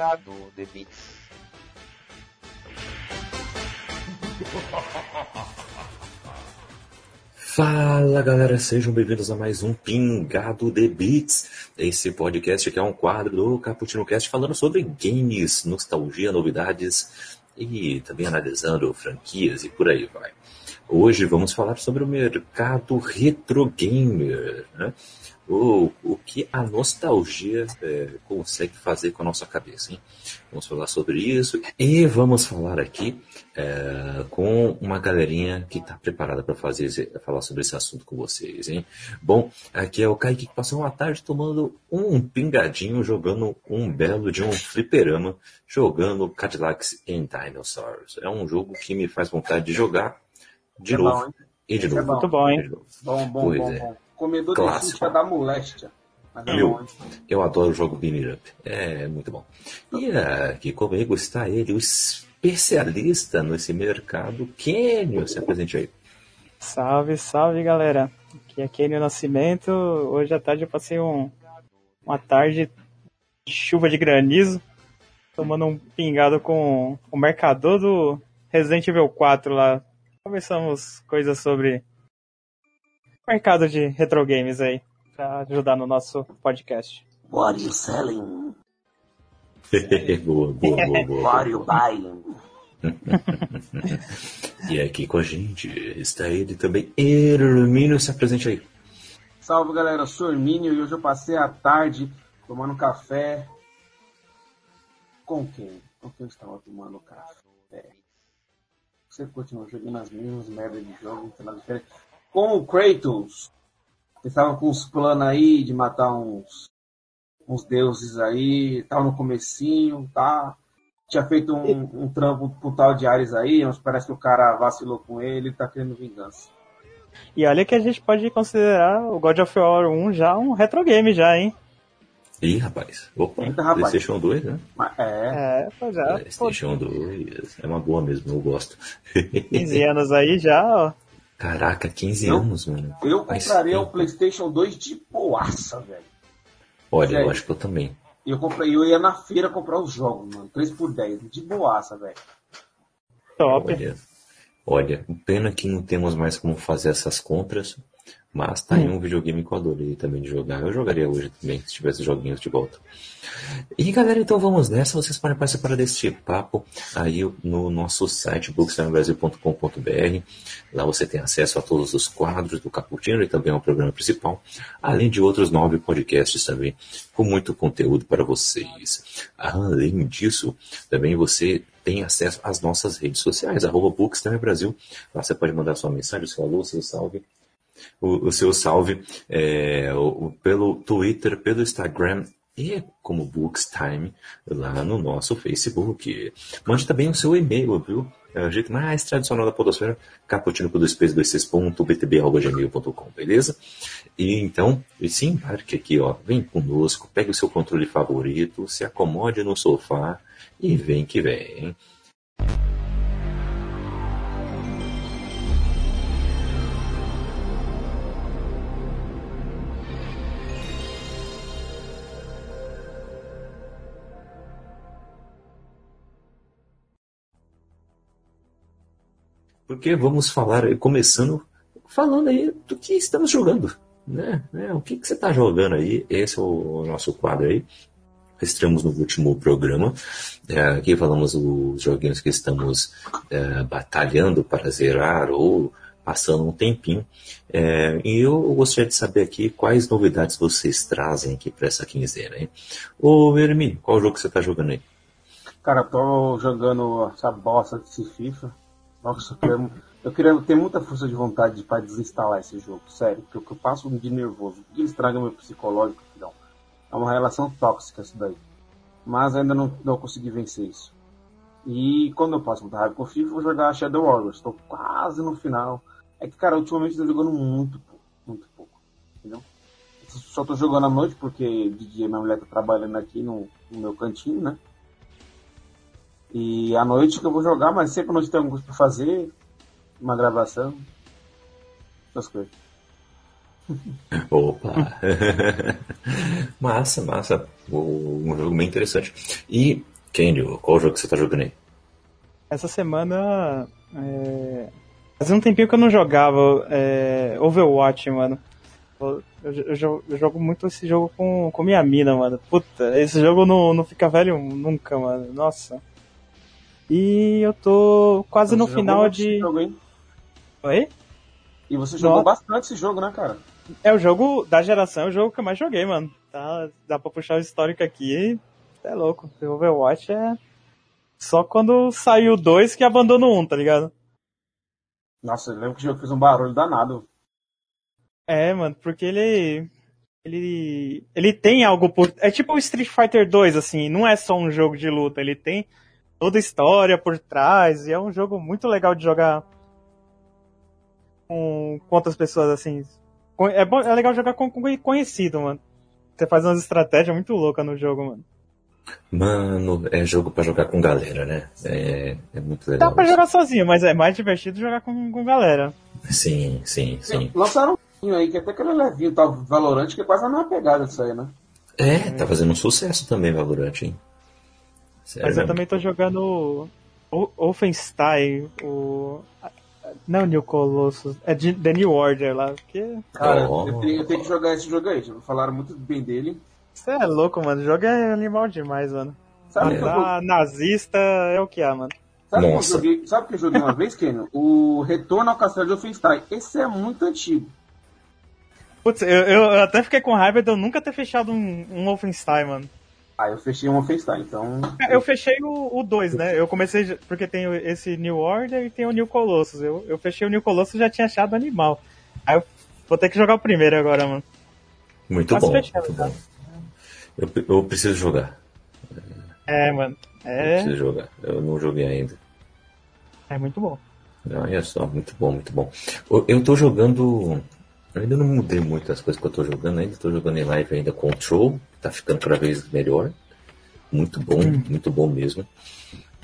Pingado de Beats. Fala galera, sejam bem-vindos a mais um Pingado de Beats. Esse podcast é um quadro do Caputino Cast falando sobre games, nostalgia, novidades e também analisando franquias e por aí vai. Hoje vamos falar sobre o mercado retro gamer, né? O, o que a nostalgia é, consegue fazer com a nossa cabeça. Hein? Vamos falar sobre isso e vamos falar aqui é, com uma galerinha que está preparada para fazer falar sobre esse assunto com vocês. Hein? Bom, aqui é o Kaique que passou uma tarde tomando um pingadinho, jogando um belo de um fliperama, jogando Cadillacs and Dinosaurs. É um jogo que me faz vontade de jogar de é novo. Bom, e de novo. É Muito bom, hein? Bom, bom, pois bom, é. bom. Comedor Clássico. de ficha da moléstia. É eu, eu adoro o jogo Bean Up. É muito bom. E aqui comigo está ele, o especialista nesse mercado, Kenio. Se apresente aí. Salve, salve galera. Aqui é Kenio Nascimento. Hoje à tarde eu passei um, uma tarde de chuva de granizo, tomando um pingado com o mercador do Resident Evil 4 lá. Conversamos coisas sobre mercado de retro games aí, pra ajudar no nosso podcast. What are you selling? boa, boa, boa, boa. What are you buying? e aqui com a gente está ele também, Hermínio, se apresente aí. Salve galera, eu sou Hermínio e hoje eu passei a tarde tomando café. Com quem? Com quem eu estava tomando café? Você continua jogando as mesmas merdas de jogo, não tem nada diferente com o Kratos. Estava com uns planos aí de matar uns, uns deuses aí, tal no comecinho, tá? Tinha feito um, um trampo pro tal de Ares aí, mas parece que o cara vacilou com ele e tá querendo vingança. E olha que a gente pode considerar o God of War 1 já um retro game já, hein? Ih, rapaz. Opa, Eita, rapaz. PlayStation 2, né? É. É, pois é. PlayStation 2. É uma boa mesmo, eu gosto. 15 anos aí já, ó. Caraca, 15 eu, anos, mano. Eu compraria o PlayStation 2 de boaça, velho. Olha, Sério. eu acho que eu também. Eu comprei, eu ia na feira comprar os jogos, mano. 3 por 10, de boaça, velho. Top. Olha, olha, pena que não temos mais como fazer essas compras. Mas tá hum. aí um videogame que eu adorei também de jogar. Eu jogaria hoje também, se tivesse joguinhos de volta. E galera, então vamos nessa. Vocês podem participar deste papo aí no nosso site bookstimebrasil.com.br. Lá você tem acesso a todos os quadros do Caputino e também ao programa principal, além de outros nove podcasts também, com muito conteúdo para vocês. Além disso, também você tem acesso às nossas redes sociais, arroba Brasil. Lá você pode mandar sua mensagem, seu alô, seu salve o, o seu salve é, o, pelo Twitter, pelo Instagram e como Bookstime lá no nosso Facebook. Mande também o seu e-mail, viu? É o jeito mais tradicional da podosfera, caputino beleza? E então, se embarque aqui, ó, vem conosco, pegue o seu controle favorito, se acomode no sofá e vem que vem. Porque vamos falar, começando falando aí do que estamos jogando. Né? É, o que, que você está jogando aí? Esse é o nosso quadro aí. Estamos no último programa. É, aqui falamos os joguinhos que estamos é, batalhando para zerar ou passando um tempinho. É, e eu gostaria de saber aqui quais novidades vocês trazem aqui para essa quinzena. Hein? Ô Hermínio, qual jogo que você está jogando aí? Cara, tô jogando essa bosta desse FIFA. Nossa, eu queria, eu queria ter muita força de vontade para desinstalar esse jogo, sério, porque eu passo de nervoso, que estraga meu psicológico, filhão. É uma relação tóxica isso daí. Mas ainda não, não consegui vencer isso. E quando eu passo muita raiva com o FIFA, vou jogar Shadow Warriors. Estou quase no final. É que, cara, ultimamente eu tô jogando muito pouco, muito pouco. Entendeu? Só tô jogando à noite porque de dia minha mulher tá trabalhando aqui no, no meu cantinho, né? E à noite que eu vou jogar, mas sempre à noite tem alguma coisa pra fazer, uma gravação, essas coisas. Opa! massa, massa. Um jogo bem interessante. E, Candy, qual jogo que você tá jogando aí? Essa semana. É... Fazia um tempinho que eu não jogava é... Overwatch, mano. Eu, eu, eu, eu, jogo muito esse jogo com, com minha mina, mano. Puta, esse jogo não, não fica velho nunca, mano. Nossa. E eu tô quase você no final de. Jogo? Oi? E você jogou Nossa. bastante esse jogo, né, cara? É o jogo da geração, é o jogo que eu mais joguei, mano. Tá, dá pra puxar o histórico aqui. É louco. O Overwatch é. Só quando saiu 2 que abandonou um, tá ligado? Nossa, eu lembro que o jogo fez um barulho danado. É, mano, porque ele. Ele. Ele tem algo por. É tipo o Street Fighter 2, assim, não é só um jogo de luta, ele tem toda a história por trás, e é um jogo muito legal de jogar com, com outras pessoas, assim. É, bom, é legal jogar com, com conhecido, mano. Você faz umas estratégias muito loucas no jogo, mano. Mano, é jogo para jogar com galera, né? É, é muito legal. Dá pra isso. jogar sozinho, mas é mais divertido jogar com, com galera. Sim, sim, sim. Lançaram um aí que até que era levinho, tal, Valorante, que é quase uma pegada disso aí, né? É, tá fazendo um sucesso também, Valorante, hein? Sério mas eu também tô jogando o Wolfenstein, o não New Colossus, é de The New Order lá. Porque... Cara, oh. eu, tenho, eu, tenho, que jogar esse jogo aí, falaram muito bem dele. Você é louco, mano. O jogo é animal demais, mano. Sabe que eu... nazista é o que é, mano. Sabe que, eu joguei, sabe que eu joguei uma vez, Kenio? O Retorno ao Castelo de Wolfenstein. Esse é muito antigo. Putz, eu, eu, até fiquei com raiva de eu nunca ter fechado um, um Wolfenstein, mano. Ah, eu fechei um Wolfenstein, então. É, eu fechei o 2, né? Eu comecei. Porque tem esse New Order e tem o New Colossus. Eu, eu fechei o New Colossus e já tinha achado animal. Aí eu vou ter que jogar o primeiro agora, mano. Muito bom. Muito bom. Eu, eu preciso jogar. É, mano. É... Eu preciso jogar. Eu não joguei ainda. É muito bom. Olha só, muito bom, muito bom. Eu tô jogando. Eu ainda não mudei muito as coisas que eu tô jogando, ainda tô jogando em live ainda Control, tá ficando cada vez melhor. Muito bom, hum. muito bom mesmo.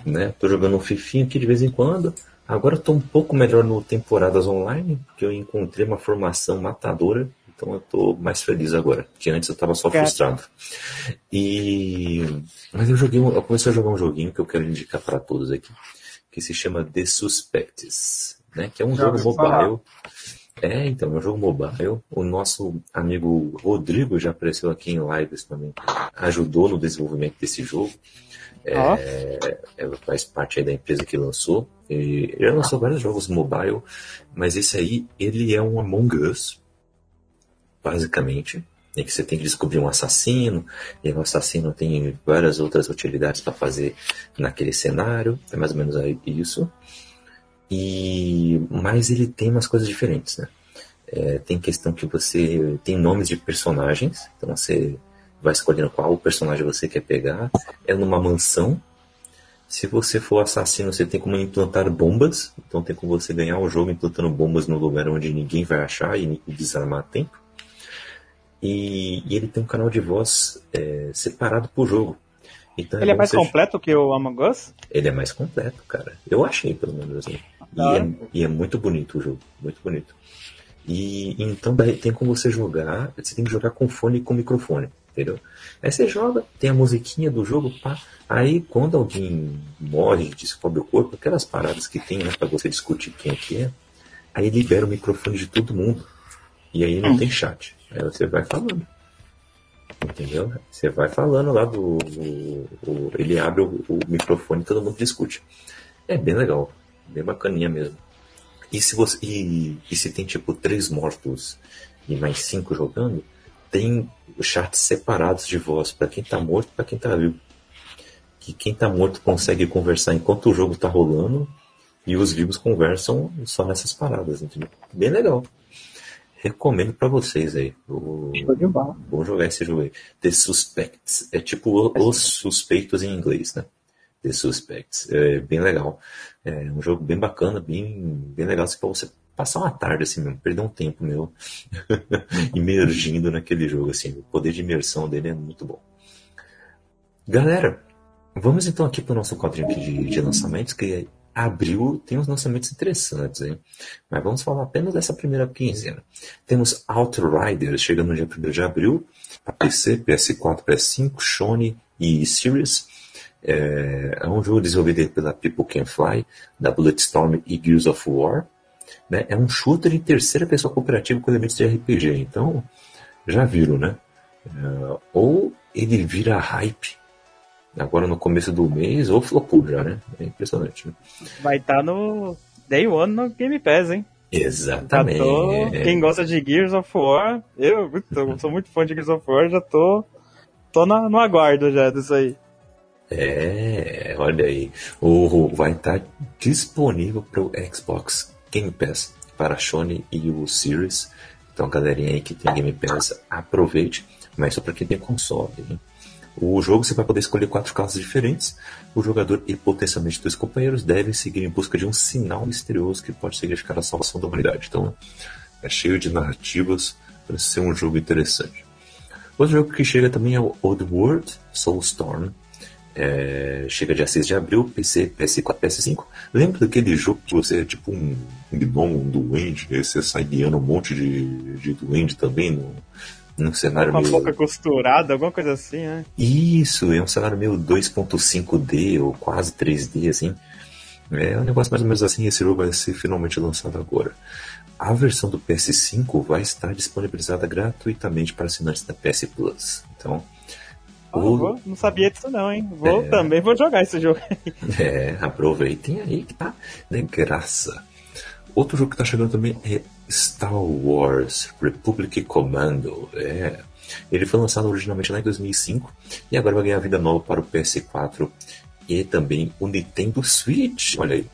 Né? Tô jogando um fifinho aqui de vez em quando. Agora tô um pouco melhor no temporadas online, porque eu encontrei uma formação matadora. Então eu tô mais feliz agora, que antes eu tava só frustrado. E mas eu joguei, eu comecei a jogar um joguinho que eu quero indicar para todos aqui, que se chama The Suspects, né? Que é um Já jogo mobile. Falar. É, então, é um jogo mobile. O nosso amigo Rodrigo já apareceu aqui em lives também. Ajudou no desenvolvimento desse jogo. É, é, faz parte da empresa que lançou. E ele lançou vários jogos mobile, mas esse aí, ele é um Among Us, basicamente. Em que você tem que descobrir um assassino, e o assassino tem várias outras utilidades para fazer naquele cenário. É mais ou menos isso. E mas ele tem umas coisas diferentes, né? É, tem questão que você tem nomes de personagens, então você vai escolhendo qual personagem você quer pegar. É numa mansão. Se você for assassino, você tem como implantar bombas. Então tem como você ganhar o jogo implantando bombas no lugar onde ninguém vai achar e desarmar a tempo. E, e, ele tem um canal de voz é, separado por jogo. Então, ele é, é mais completo que o Among Us? Ele é mais completo, cara. Eu achei, pelo menos assim. E é, e é, muito bonito o jogo, muito bonito. E então tem como você jogar, você tem que jogar com fone e com microfone, entendeu? Aí você joga, tem a musiquinha do jogo, pá. Aí quando alguém morre, descobre o corpo, aquelas paradas que tem, né, pra você discutir quem é que é, aí libera o microfone de todo mundo. E aí não hum. tem chat. Aí você vai falando. Entendeu? Você vai falando lá do. O, o, ele abre o, o microfone e todo mundo discute. É bem legal. Bem bacaninha mesmo. E se você. E, e se tem tipo três mortos e mais cinco jogando, tem chats separados de voz para quem tá morto e pra quem tá vivo. Que quem tá morto consegue conversar enquanto o jogo tá rolando e os vivos conversam só nessas paradas, entendeu? Bem legal. Recomendo para vocês aí. O... Vou jogar esse jogo aí. The Suspects. É tipo Os Suspeitos em inglês, né? The Suspects. É bem legal. É um jogo bem bacana, bem, bem legal assim, pra você passar uma tarde assim mesmo, perder um tempo meu imergindo naquele jogo assim. O poder de imersão dele é muito bom. Galera, vamos então aqui para o nosso quadrinho de, de lançamentos, que abril tem uns lançamentos interessantes, hein? Mas vamos falar apenas dessa primeira quinzena. Temos Outriders chegando no dia 1 de abril, para PC, PS4, PS5, Sony e Series. É, é um jogo desenvolvido pela People Can Fly, da Bulletstorm e Gears of War. Né? É um shooter em terceira pessoa cooperativa com elementos de RPG. Então, já viram, né? É, ou ele vira hype agora no começo do mês, ou flopou já, né? É impressionante. Né? Vai estar tá no Day One no Game Pass, hein? Exatamente. Tô, quem gosta de Gears of War, eu, eu sou muito fã de Gears of War, já tô, tô na, no aguardo já disso aí. É, olha aí. O, vai estar tá disponível para o Xbox Game Pass, para a Sony e o Series. Então, galerinha aí que tem Game Pass, aproveite. Mas só para quem tem console. Hein? O jogo você vai poder escolher quatro classes diferentes. O jogador e potencialmente dois companheiros devem seguir em busca de um sinal misterioso que pode significar a salvação da humanidade. Então, é cheio de narrativas para ser um jogo interessante. Outro jogo que chega também é o Old World Soulstorm. É, chega dia 6 de abril, PC, PS4, PS5. Lembra daquele jogo que você é tipo um, um gnomo, um duende, e você sai guiando um monte de, de duende também no, num cenário Uma meio... boca costurada, alguma coisa assim, né? Isso, é um cenário meio 2.5D ou quase 3D, assim. É um negócio mais ou menos assim, esse jogo vai ser finalmente lançado agora. A versão do PS5 vai estar disponibilizada gratuitamente para assinantes da PS Plus. Então, o... vou, não sabia disso não, hein? Vou é... também vou jogar esse jogo aí. É, aproveitem aí que tá de graça. Outro jogo que tá chegando também é Star Wars Republic Commando. É. Ele foi lançado originalmente lá em 2005 e agora vai ganhar vida nova para o PS4 e também o Nintendo Switch. Olha aí.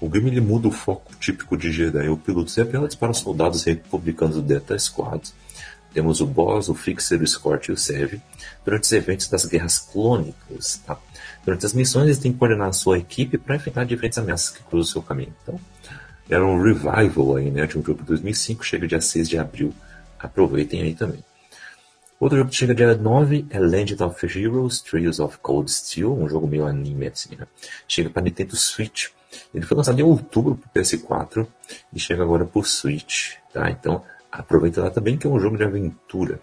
O game ele muda o foco típico de Jedi. O piloto se apela para os soldados republicanos do Delta Squad. Temos o boss, o Fixer, o Escort e o Serve durante os eventos das guerras clônicas. Tá? Durante as missões, eles têm que coordenar a sua equipe para enfrentar diferentes ameaças que cruzam o seu caminho. Então, era um revival aí, né, de um jogo de 2005, chega dia 6 de abril. Aproveitem aí também. Outro jogo que chega dia 9 é Legend of Heroes Trails of Cold Steel, um jogo meio anime assim, né? Chega para Nintendo Switch. Ele foi lançado em outubro para PS4 e chega agora para Switch, tá? Então aproveita lá também que é um jogo de aventura.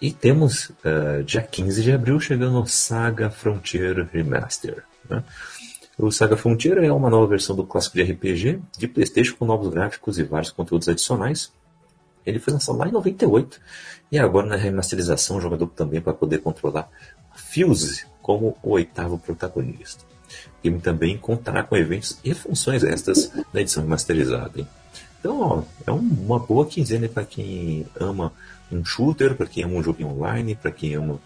E temos uh, dia 15 de abril chegando Saga Frontier Remaster. Né? O Saga Frontier é uma nova versão do clássico de RPG de PlayStation com novos gráficos e vários conteúdos adicionais. Ele foi lançado lá em 98 e agora na remasterização o jogador também vai poder controlar Fuse como o oitavo protagonista. O game também contará com eventos e funções extras na edição remasterizada. Hein? Então, ó, é uma boa quinzena para quem ama um shooter, para quem ama um jogo online, para quem ama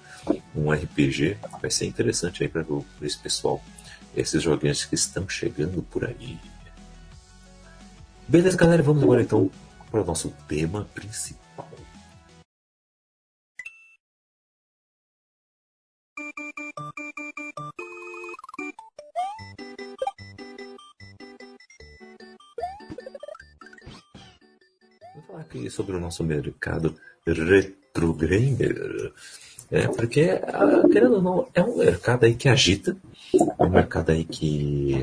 um RPG. Vai ser interessante aí para esse pessoal esses joguinhos que estão chegando por aí. Beleza, galera, vamos agora então para o nosso tema principal. Aqui sobre o nosso mercado retro gamer. É, porque, ah, querendo ou não, é um mercado aí que agita, é um mercado aí que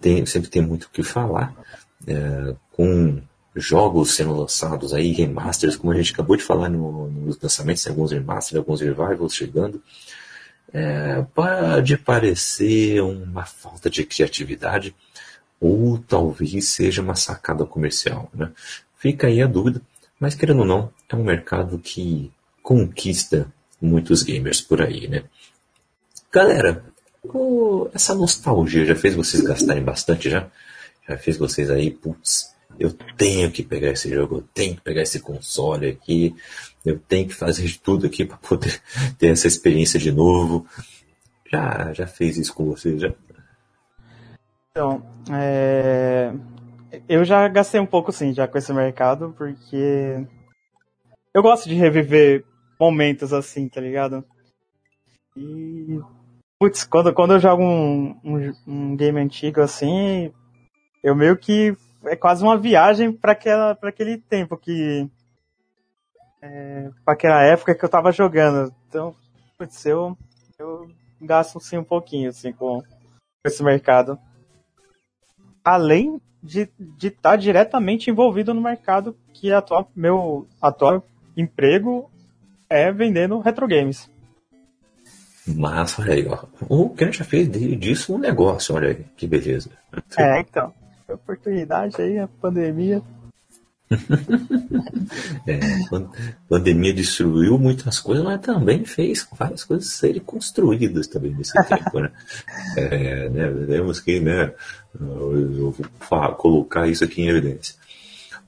tem, sempre tem muito o que falar, é, com jogos sendo lançados aí, remasters, como a gente acabou de falar no, nos lançamentos, alguns remasters, alguns revivals chegando. É, pode parecer uma falta de criatividade, ou talvez seja uma sacada comercial. Né? Fica aí a dúvida, mas querendo ou não, é um mercado que conquista muitos gamers por aí, né? Galera, essa nostalgia já fez vocês gastarem bastante já? Já fez vocês aí, putz, eu tenho que pegar esse jogo, eu tenho que pegar esse console aqui, eu tenho que fazer de tudo aqui para poder ter essa experiência de novo. Já, já fez isso com vocês já? Então, é... eu já gastei um pouco sim já com esse mercado, porque eu gosto de reviver momentos assim, tá ligado? E. Putz, quando, quando eu jogo um, um, um game antigo assim, eu meio que. É quase uma viagem para aquele tempo que. É, para aquela época que eu tava jogando. Então, putz, eu, eu gasto sim um pouquinho assim com, com esse mercado. Além de estar tá diretamente envolvido no mercado que atual, meu atual emprego é vendendo retro games. Mas, olha aí, ó. O Ken já fez disso um negócio, olha aí, que beleza. É, então. Oportunidade aí, a pandemia. é, a pandemia destruiu muitas coisas, mas também fez várias coisas serem construídas também nesse tempo, né? É, né? Temos que, né, eu vou colocar isso aqui em evidência.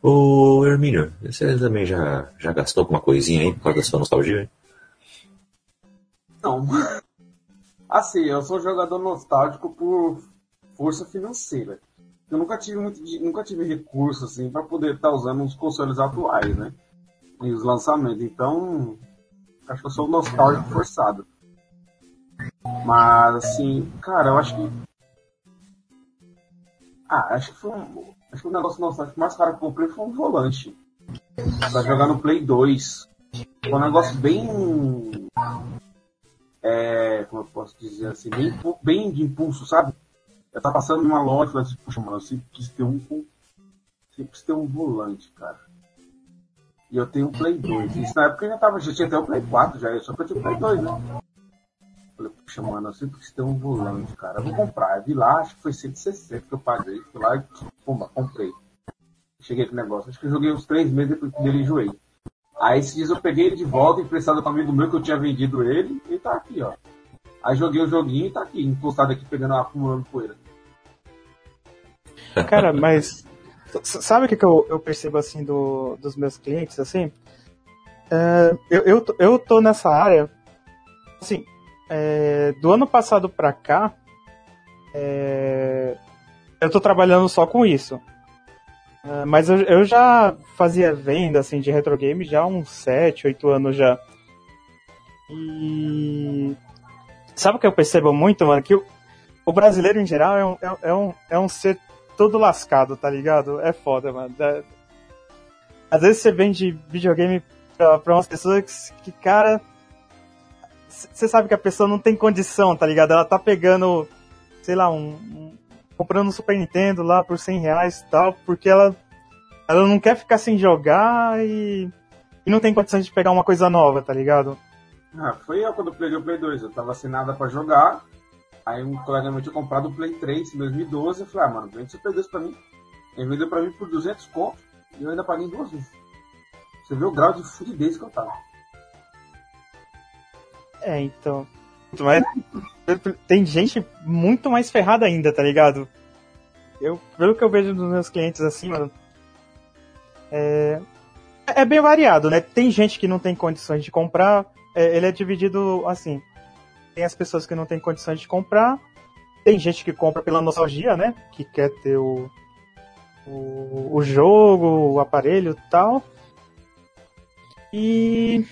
Ô, Hermínio, você também já, já gastou alguma coisinha aí por causa da sua nostalgia? Não. Assim, eu sou jogador nostálgico por força financeira. Eu nunca tive muito, nunca tive recurso assim para poder estar tá usando os consoles atuais, né? E os lançamentos. Então, acho que eu sou nostálgico forçado. Mas assim, cara, eu acho que ah, acho que foi um, acho que o negócio nostálgico mais caro que eu comprei foi um volante. Pra jogar no Play 2. Foi um negócio bem é, como eu posso dizer assim, bem, bem de impulso, sabe? Tava passando numa loja e assim, puxa, mano, eu sempre quis ter um. Sempre quis ter um volante, cara. E eu tenho um Play 2. Isso na época eu já tava, já tinha até o Play 4 já, só que eu tinha o Play 2, né? Falei, puxa, mano, eu sempre quis ter um volante, cara. Eu vou comprar. Eu vi lá, acho que foi 160 que eu paguei. Fui lá e, pumba, comprei. Cheguei com o negócio. Acho que eu joguei uns três meses depois dele enjoei. Aí esses dias eu peguei ele de volta, emprestado com um amigo meu que eu tinha vendido ele, e tá aqui, ó. Aí joguei o joguinho e tá aqui, encostado aqui, pegando, acumulando poeira. Cara, mas sabe o que, que eu, eu percebo assim do, dos meus clientes, assim? É, eu, eu, eu tô nessa área, assim, é, do ano passado pra cá, é, eu tô trabalhando só com isso. Uh, mas eu, eu, já fazia venda assim, de retro game já há uns 7, 8 anos já. E. Sabe o que eu percebo muito, mano? Que o, o brasileiro em geral é um, é, é, um, é um ser todo lascado, tá ligado? É foda, mano. É... Às vezes você vende videogame pra, pra umas pessoas que, cara. Você sabe que a pessoa não tem condição, tá ligado? Ela tá pegando, sei lá, um, comprando um Super Nintendo lá por 100 reais e tal, porque ela, ela não quer ficar sem jogar e, e não tem condições de pegar uma coisa nova, tá ligado? Ah, foi eu quando peguei o Play 2. Eu tava sem nada pra jogar. Aí um colega meu tinha comprado o Play 3 em 2012. Eu falei, ah, mano, vende seu Play 2 pra mim. Ele vendeu pra mim por 200 contos e eu ainda paguei duas vezes. Você vê o grau de fudidez que eu tava. É, então. Mas tem gente muito mais ferrada ainda, tá ligado? Eu, pelo que eu vejo dos meus clientes assim, mano. É, é bem variado, né? Tem gente que não tem condições de comprar. É, ele é dividido assim. Tem as pessoas que não têm condições de comprar. Tem gente que compra pela nostalgia, né? Que quer ter o, o, o jogo, o aparelho e tal. E.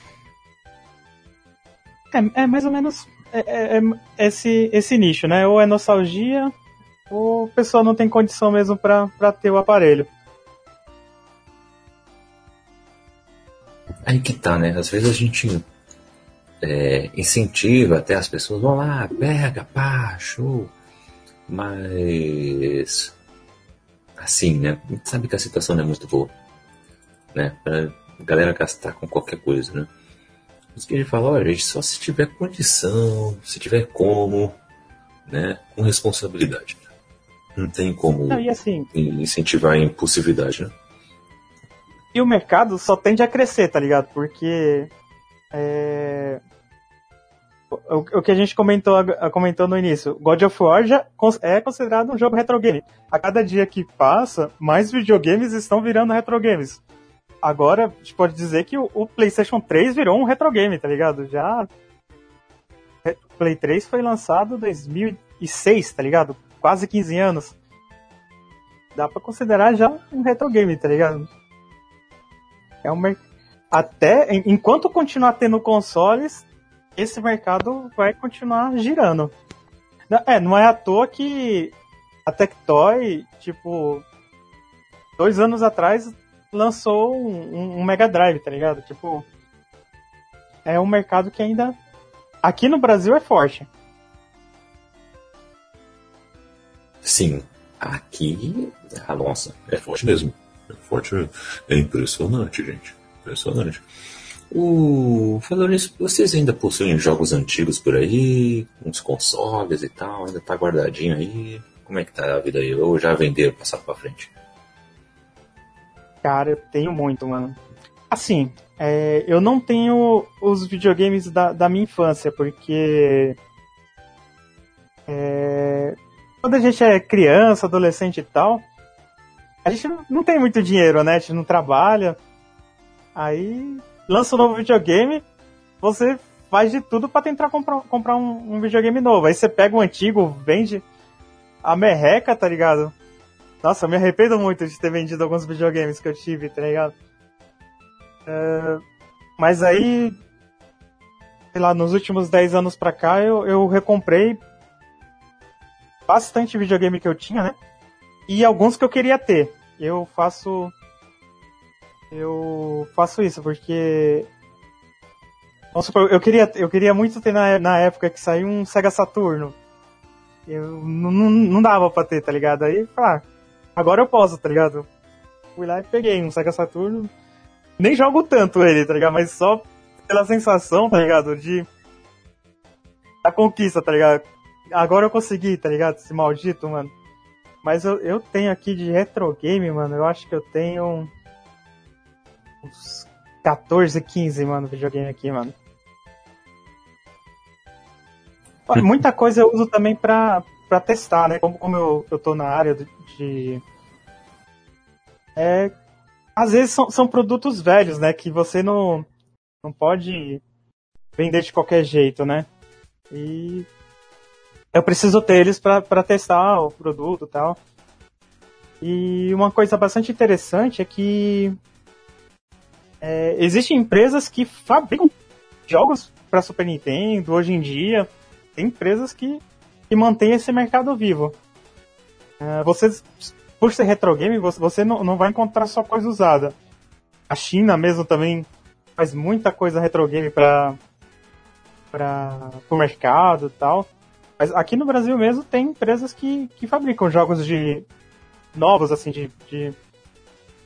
É, é mais ou menos é, é, é, esse, esse nicho, né? Ou é nostalgia, ou a pessoa não tem condição mesmo para ter o aparelho. Aí que tá, né? Às vezes a gente é, incentiva até as pessoas, vão lá, pega, pá, show. Mas assim, né? A gente sabe que a situação não é muito boa, né? Pra galera gastar com qualquer coisa, né? Mas que a gente fala, olha, gente, só se tiver condição, se tiver como, né? Com responsabilidade. Não tem como Não, assim, incentivar a impulsividade, né? E o mercado só tende a crescer, tá ligado? Porque é... o, o, que a gente comentou, comentou no início, God of War já é considerado um jogo retro game. A cada dia que passa, mais videogames estão virando retro games agora a gente pode dizer que o, o, PlayStation 3 virou um retro game, tá ligado? Já. Play 3 foi lançado em 2006, tá ligado? Quase 15 anos. Dá pra considerar já um retro game, tá ligado? É um Até enquanto continuar tendo consoles, esse mercado vai continuar girando. É, não é à toa que a Tectoy, tipo, dois anos atrás lançou um, um, Mega Drive, tá ligado? Tipo, é um mercado que ainda aqui no Brasil é forte. Sim, Aqui, a nossa, é forte mesmo. É forte mesmo. É impressionante, gente. Impressionante. O... Falando isso, vocês ainda possuem jogos antigos por aí? Uns consoles e tal? Ainda tá guardadinho aí? Como é que tá a vida aí? Ou já venderam, passaram pra frente? Cara, eu tenho muito, mano. Assim, é, eu não tenho os videogames da, da minha infância, porque. É, quando a gente é criança, adolescente e tal, a gente não tem muito dinheiro, né? A gente não trabalha. Aí lança um novo videogame, você faz de tudo para tentar comprar, comprar um, um, videogame novo. Aí você pega um antigo, vende a merreca, tá ligado? Nossa, eu me arrependo muito de ter vendido alguns videogames que eu tive, tá ligado? É, mas aí, sei lá, nos últimos 10 anos pra cá, eu, eu recomprei bastante videogame que eu tinha, né? E alguns que eu queria ter. Eu faço eu faço isso porque eu queria, eu queria muito ter na, na época que saiu um Sega Saturno. Eu, não, não dava pra ter, tá ligado? Aí, ah, agora eu posso, tá ligado? Fui lá e peguei um Sega Saturno. Nem jogo tanto ele, tá ligado? Mas só pela sensação, tá ligado? De. Da conquista, tá ligado? Agora eu consegui, tá ligado? Esse maldito, mano. Mas eu, eu tenho aqui de retro game, mano. Eu acho que eu tenho uns 14, 15, mano, videogame aqui, mano. Muita coisa eu uso também pra, pra testar, né? Como, como eu, eu tô na área de. É, às vezes são, são produtos velhos, né? Que você não, não pode vender de qualquer jeito, né? E eu preciso ter eles para testar o produto e tal. E uma coisa bastante interessante é que é, existem empresas que fabricam jogos para Super Nintendo hoje em dia. Tem empresas que, que mantêm esse mercado vivo. É, você, por ser retro game, você, você não, não vai encontrar só coisa usada. A China mesmo também faz muita coisa retro game para para o mercado e tal. Mas aqui no Brasil mesmo tem empresas que, que fabricam jogos de novos assim de, de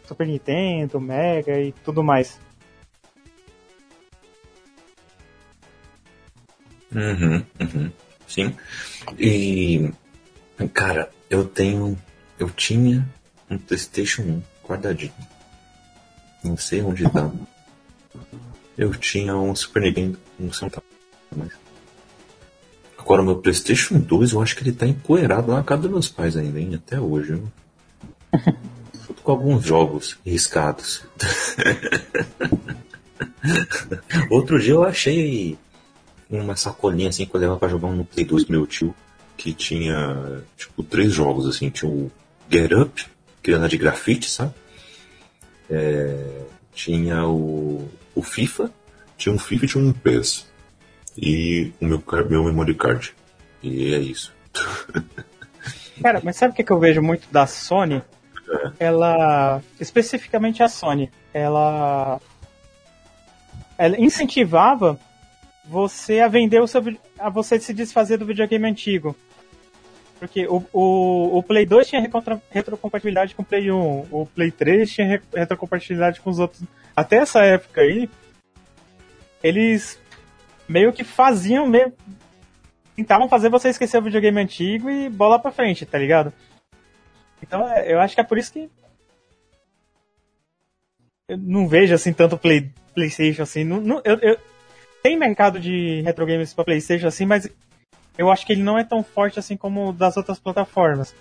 Super Nintendo, Mega e tudo mais. Uhum, uhum. Sim. E, cara, eu tenho. Eu tinha um PlayStation 1 guardadinho. Não sei onde tá. Eu tinha um Super Nintendo, onde tá mais. Agora, o meu PlayStation 2, eu acho que ele tá empoeirado lá na casa dos meus pais ainda, hein? Até hoje, viu? com alguns jogos riscados. Outro dia eu achei uma sacolinha assim que eu levava pra jogar um Play 2 meu tio, que tinha tipo três jogos assim, tinha o Get Up, que era de grafite, sabe? É, tinha o, o FIFA, tinha um FIFA e tinha um PES. E o meu, meu memory card. E é isso. Cara, mas sabe o que eu vejo muito da Sony? Ela, especificamente a Sony, ela, ela incentivava você a vender o seu, a você se desfazer do videogame antigo. Porque o, o, o Play 2 tinha retrocompatibilidade com o Play 1, o Play 3 tinha retrocompatibilidade com os outros. Até essa época aí, eles meio que faziam, meio, tentavam fazer você esquecer o videogame antigo e bola pra frente, tá ligado? Então é, eu acho que é por isso que eu não vejo assim tanto play, PlayStation assim. Não, não, eu, eu, tem mercado de retro games para PlayStation assim, mas eu acho que ele não é tão forte assim como das outras plataformas.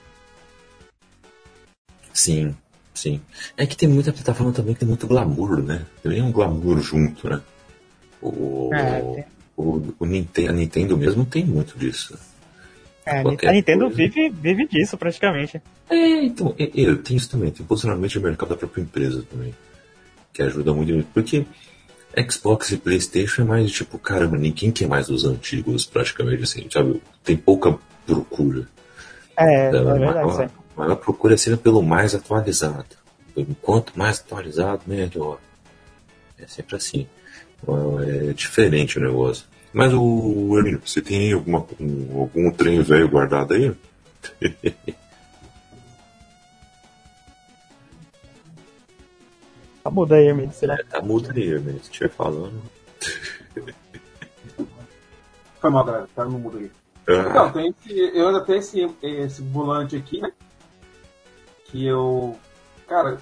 Sim, sim. É que tem muita plataforma também que tem muito glamour, né? Tem um glamour junto, né? O, é, o, o Nintendo, a Nintendo mesmo tem muito disso. É, a Nintendo vive, vive disso praticamente. É, então, eu tenho isso também, tem posicionamento de mercado da própria empresa também. Que ajuda muito. Porque Xbox e Playstation é mais tipo, caramba, ninguém quer mais os antigos praticamente, assim, sabe? Tem pouca procura. É, então, é verdade. Maior, maior procura é sempre pelo mais atualizado. Quanto mais atualizado, melhor. É sempre assim. Então, é diferente o negócio. Mas o Hermínio, você tem alguma, um, algum trem velho guardado aí? tá mudo aí, Hermínio, será? É, tá mudo aí, Hermínio, se estiver falando. Foi mal, galera, tá no mudo aí. Ah. Então, tem esse, eu ainda tenho esse, esse volante aqui, né? Que eu. Cara,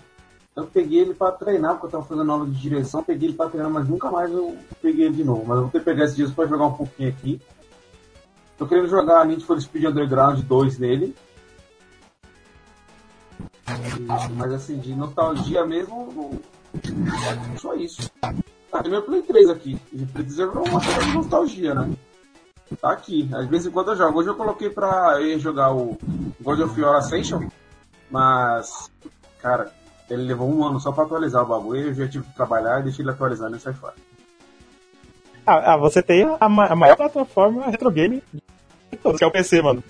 eu peguei ele pra treinar, porque eu tava fazendo aula de direção, peguei ele pra treinar, mas nunca mais eu peguei ele de novo. Mas eu vou ter que pegar esses dias pra jogar um pouquinho aqui. Tô querendo jogar a Need for Speed Underground 2 nele. Mas assim, de nostalgia mesmo, só isso. Ah, tem meu Play 3 aqui. E 3 é uma coisa de nostalgia, né? Tá aqui. Às vezes em quando eu jogo. Hoje eu coloquei pra eu jogar o God of War Ascension, mas, cara, ele levou um ano só pra atualizar o bagulho. Eu já tive que trabalhar e deixei ele atualizando e sai fora. Ah, ah, você tem a, ma- a maior plataforma retro game de todos, que é o PC, mano.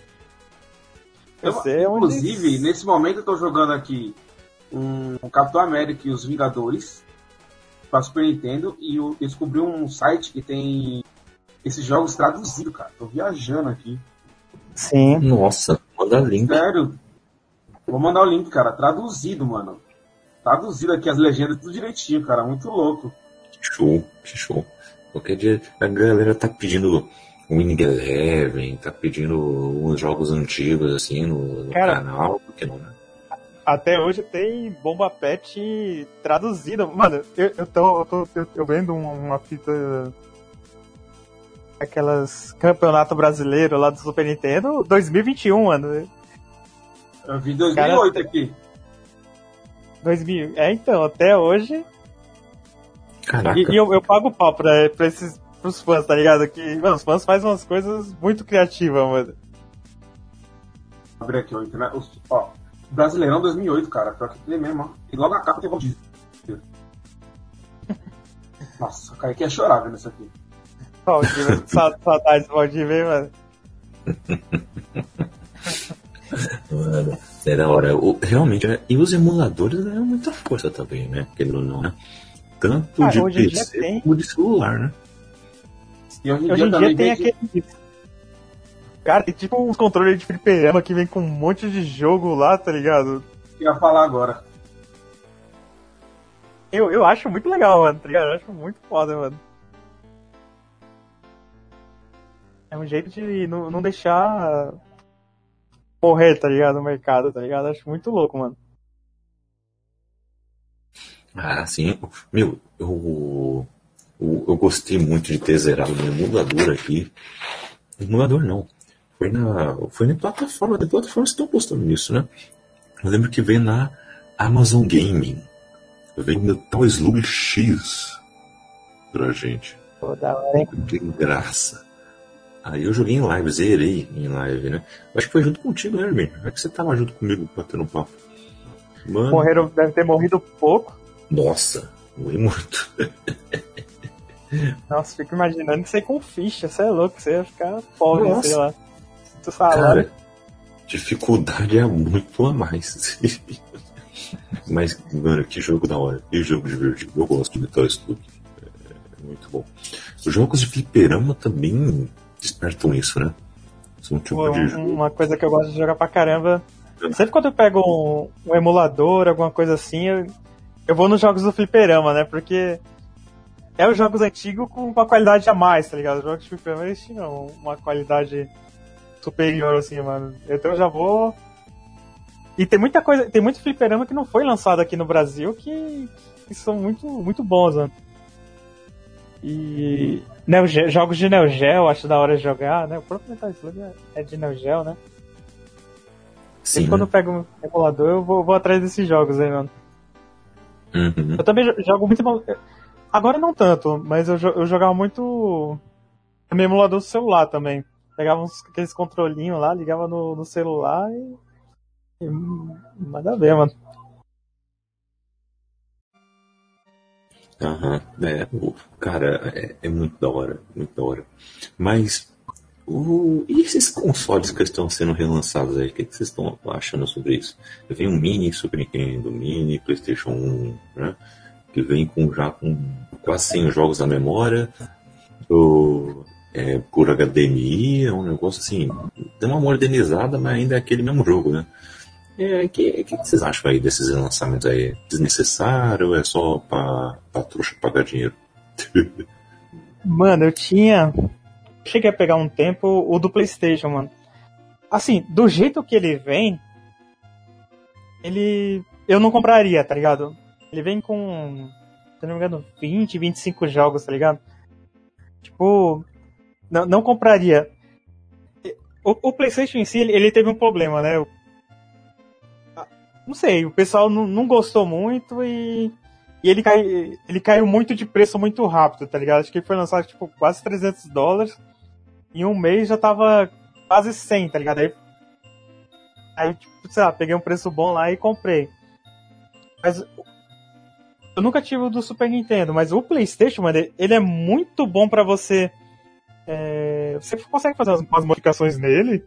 Eu, PC é onde- inclusive, nesse momento eu tô jogando aqui um, um Capitão América e os Vingadores pra Super Nintendo e eu descobri um site que tem esses jogos traduzidos, cara. Tô viajando aqui. Sim. Nossa, manda link. Sério. Vou mandar o link, cara. Traduzido, mano. Traduzido aqui as legendas tudo direitinho, cara. Muito louco. Que show, que show. Qualquer dia a galera tá pedindo Winning Eleven, tá pedindo uns jogos antigos assim no, no Cara. canal, por que não, né? Até hoje tem Bomba Pet traduzida. Mano, eu, eu tô, eu tô eu, eu vendo uma, uma fita. Aquelas campeonato brasileiro lá do Super Nintendo 2021, mano. Eu vi 2008 aqui. 2000. É, então, até hoje. Caraca, E, e eu, eu pago pau pra, pra esses pros fãs, tá ligado? Que, mano, os fãs fazem umas coisas muito criativas, mano. Abri aqui, ó. internet- os- Ó, Brasileirão 2008, cara. Pior que tem mesmo, ó. E logo na capa tem Disney. Nossa, o cara aqui ia chorar vendo isso aqui. Valdir, sa- saudades do Valdir, hein, mano. mano, é da hora. O- realmente, é, e os emuladores ganham muita força também, né? Querendo ou não, né? Tanto Ah, de PC tem. como de celular, né? E hoje em Hoje dia também dia tem tem que- aquele. Cara, tem tipo uns controles de fliperama que vem com um monte de jogo lá, tá ligado? eu ia falar agora. Eu, eu acho muito legal, mano, tá ligado? Eu acho muito foda, mano. É um jeito de não, não deixar morrer, tá ligado? O mercado, tá ligado? Acho muito louco, mano. Ah, sim. Meu, eu, eu, eu gostei muito de ter zerado no emulador aqui. Emulador não. Foi na, foi na plataforma. De plataformas estão postando nisso, né? Eu lembro que veio na Amazon Gaming. Veio Metal Slug X pra gente. Pô, da hora, hein? Que graça. Aí eu joguei em live, zerei em live, né? Acho que foi junto contigo, né, Hermin? É que você tava junto comigo batendo papo. Mano, Morreram, deve ter morrido pouco. nossa, morri muito. Nossa, fico imaginando que você com ficha, você é louco, você ia ficar pobre, Nossa. sei lá. Tu salário. Cara, dificuldade é muito a mais. Mas, mano, que jogo da hora. Que jogo divertido. Eu gosto de Metal Slug. É muito bom. Os jogos de fliperama também despertam isso, né? Um tipo Pô, de uma coisa que eu gosto de jogar pra caramba. Sempre quando eu pego um, um emulador, alguma coisa assim, eu, eu vou nos jogos do fliperama, né? Porque é os jogos antigos com uma qualidade a mais, tá ligado? Os jogos de fliperama eles tinham uma qualidade superior, assim, mano. Então eu já vou. E tem muita coisa, tem muito fliperama que não foi lançado aqui no Brasil que, que são muito, muito bons, mano. E Neo Geo- jogos de Neo Geo, acho da hora de jogar, né? O próprio Metal Slug é- é de Neo Geo, né? Sim. Sempre quando eu pego um emulador, eu vou, vou atrás desses jogos aí, mano. Uhum. Eu também jo- jogo muito. Agora não tanto, mas eu, eu jogava muito no emulador do celular também. Pegava uns, aqueles controlinhos lá, ligava no, no celular e. e manda ver, mano. Aham, é, o- cara, é, é muito da hora, muito da hora. Mas, o, e esses consoles que estão sendo relançados aí, o que, que vocês estão achando sobre isso? Vem um mini Super Nintendo, mini PlayStation 1, né? Que vem com já com quase 100 jogos na memória, o, é, por HDMI, é um negócio assim, tem uma modernizada, mas ainda é aquele mesmo jogo, né? É, que, que vocês acham aí desses lançamentos aí? Desnecessário ou é só pra, pra trouxa pagar dinheiro? Mano, eu tinha. Cheguei a pegar um tempo o do PlayStation, mano. Assim, do jeito que ele vem, ele. Eu não compraria, tá ligado? Ele vem com. Se não me engano, 20, 25 jogos, tá ligado? Tipo. Não, não compraria. O, o PlayStation em si, ele, ele teve um problema, né? Não sei, o pessoal não, não gostou muito e, e ele, cai, ele caiu muito de preço muito rápido, tá ligado? Acho que ele foi lançado tipo quase 300 dólares. Em um mês já tava quase 100, tá ligado? Aí, aí tipo, sei lá, peguei um preço bom lá e comprei. Mas eu nunca tive o do Super Nintendo, mas o PlayStation, mano, ele é muito bom para você. É, você consegue fazer umas modificações nele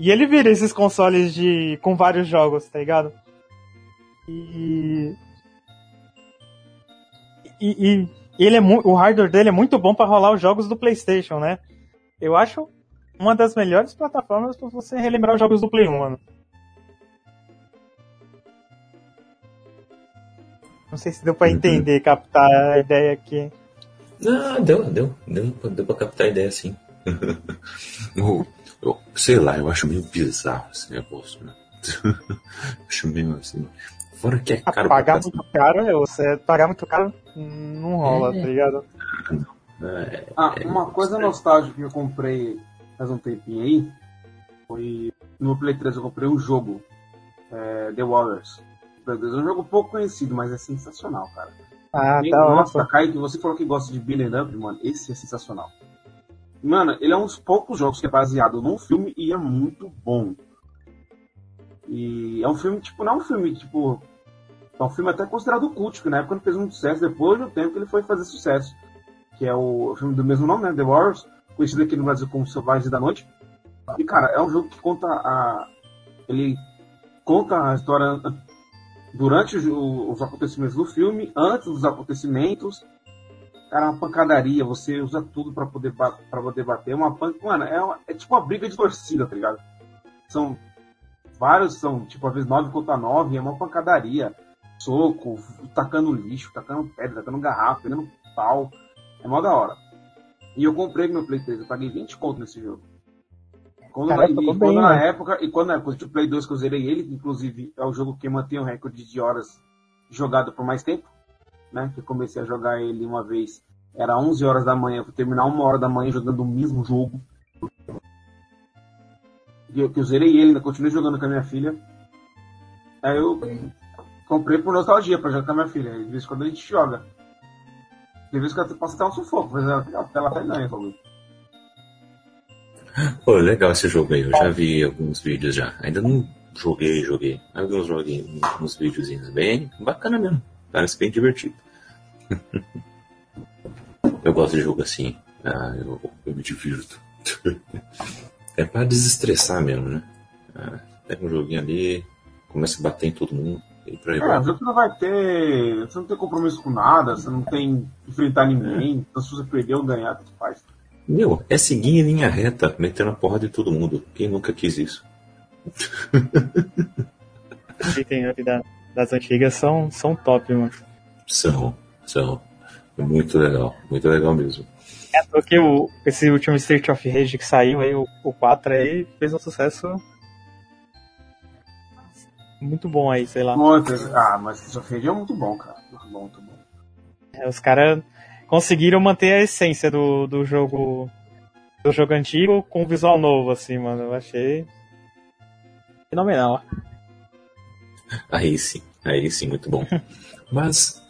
e ele vira esses consoles de com vários jogos, tá ligado? E e, e ele é o hardware dele é muito bom para rolar os jogos do PlayStation, né? Eu acho uma das melhores plataformas para você relembrar os jogos do Play 1, mano. Não sei se deu para uhum. entender, captar a ideia aqui. Ah, deu, deu, deu, deu pra captar a ideia sim. Eu, sei lá, eu acho meio bizarro esse negócio, né? acho meio assim. Fora que é caro. Pagar muito caro, é, você pagar muito caro não rola, é. tá ligado? É, ah, é, uma coisa nostálgica que eu comprei faz um tempinho aí foi no Play 3 eu comprei um jogo, é, The Warriors. É um jogo pouco conhecido, mas é sensacional, cara. Ah, e, tá Nossa, Kaique, você falou que gosta de Beat'em Up, mano, esse é sensacional. Mano, ele é um dos poucos jogos que é baseado num filme e é muito bom. E é um filme, tipo, não é um filme, tipo. É um filme até considerado culto, que na época ele fez um sucesso, depois do tempo que ele foi fazer sucesso. Que é o filme do mesmo nome, né? The Warriors, conhecido aqui no Brasil como Selvagens da Noite. E, cara, é um jogo que conta a. Ele conta a história durante os acontecimentos do filme, antes dos acontecimentos Cara, uma pancadaria, você usa tudo para poder, pra poder bater. Uma pan... Mano, é, uma, é tipo uma briga de torcida, tá ligado? São vários, são tipo, às vezes 9 contra 9, é uma pancadaria. Soco, tacando lixo, tacando pedra, tacando garrafa, pegando pau. É mó da hora. E eu comprei meu Play 3, eu paguei 20 conto nesse jogo. Quando, Caraca, e, quando bem, na né? época, e quando na época do Play 2 que eu zerei ele, inclusive é o jogo que mantém o recorde de horas jogado por mais tempo né? Que eu comecei a jogar ele uma vez, era 11 horas da manhã, vou terminar uma hora da manhã jogando o mesmo jogo. Eu, que eu zerei ele, ainda continuei jogando com a minha filha. Aí eu comprei por nostalgia pra jogar com a minha filha. De vez em quando a gente joga. De vez em quando passa até um sufoco, mas ela, ela até ganha comigo. Pô, legal esse jogo aí, eu já vi alguns vídeos já. Ainda não joguei, joguei. Alguns joguei uns videozinhos bem bacana mesmo. Parece bem divertido. eu gosto de jogo assim. Ah, eu, eu me divirto. é para desestressar mesmo, né? Ah, pega um joguinho ali, começa a bater em todo mundo. E por aí é, vai. você não vai ter. Você não tem compromisso com nada, você não tem que enfrentar ninguém. É. Então se você perder ou ganhar, você faz. Meu, é seguir em linha reta, metendo a porra de todo mundo. Quem nunca quis isso? tem a vida das antigas são, são top, mano. São, são. Muito legal, muito legal mesmo. É porque o, esse último Street of Rage que saiu aí, o, o 4 aí, fez um sucesso muito bom aí, sei lá. Muito, ah, mas Street of Rage é muito bom, cara. Muito bom, muito bom. É, os caras conseguiram manter a essência do, do jogo do jogo antigo com visual novo, assim, mano. Eu achei fenomenal. Aí sim, aí sim, muito bom. Mas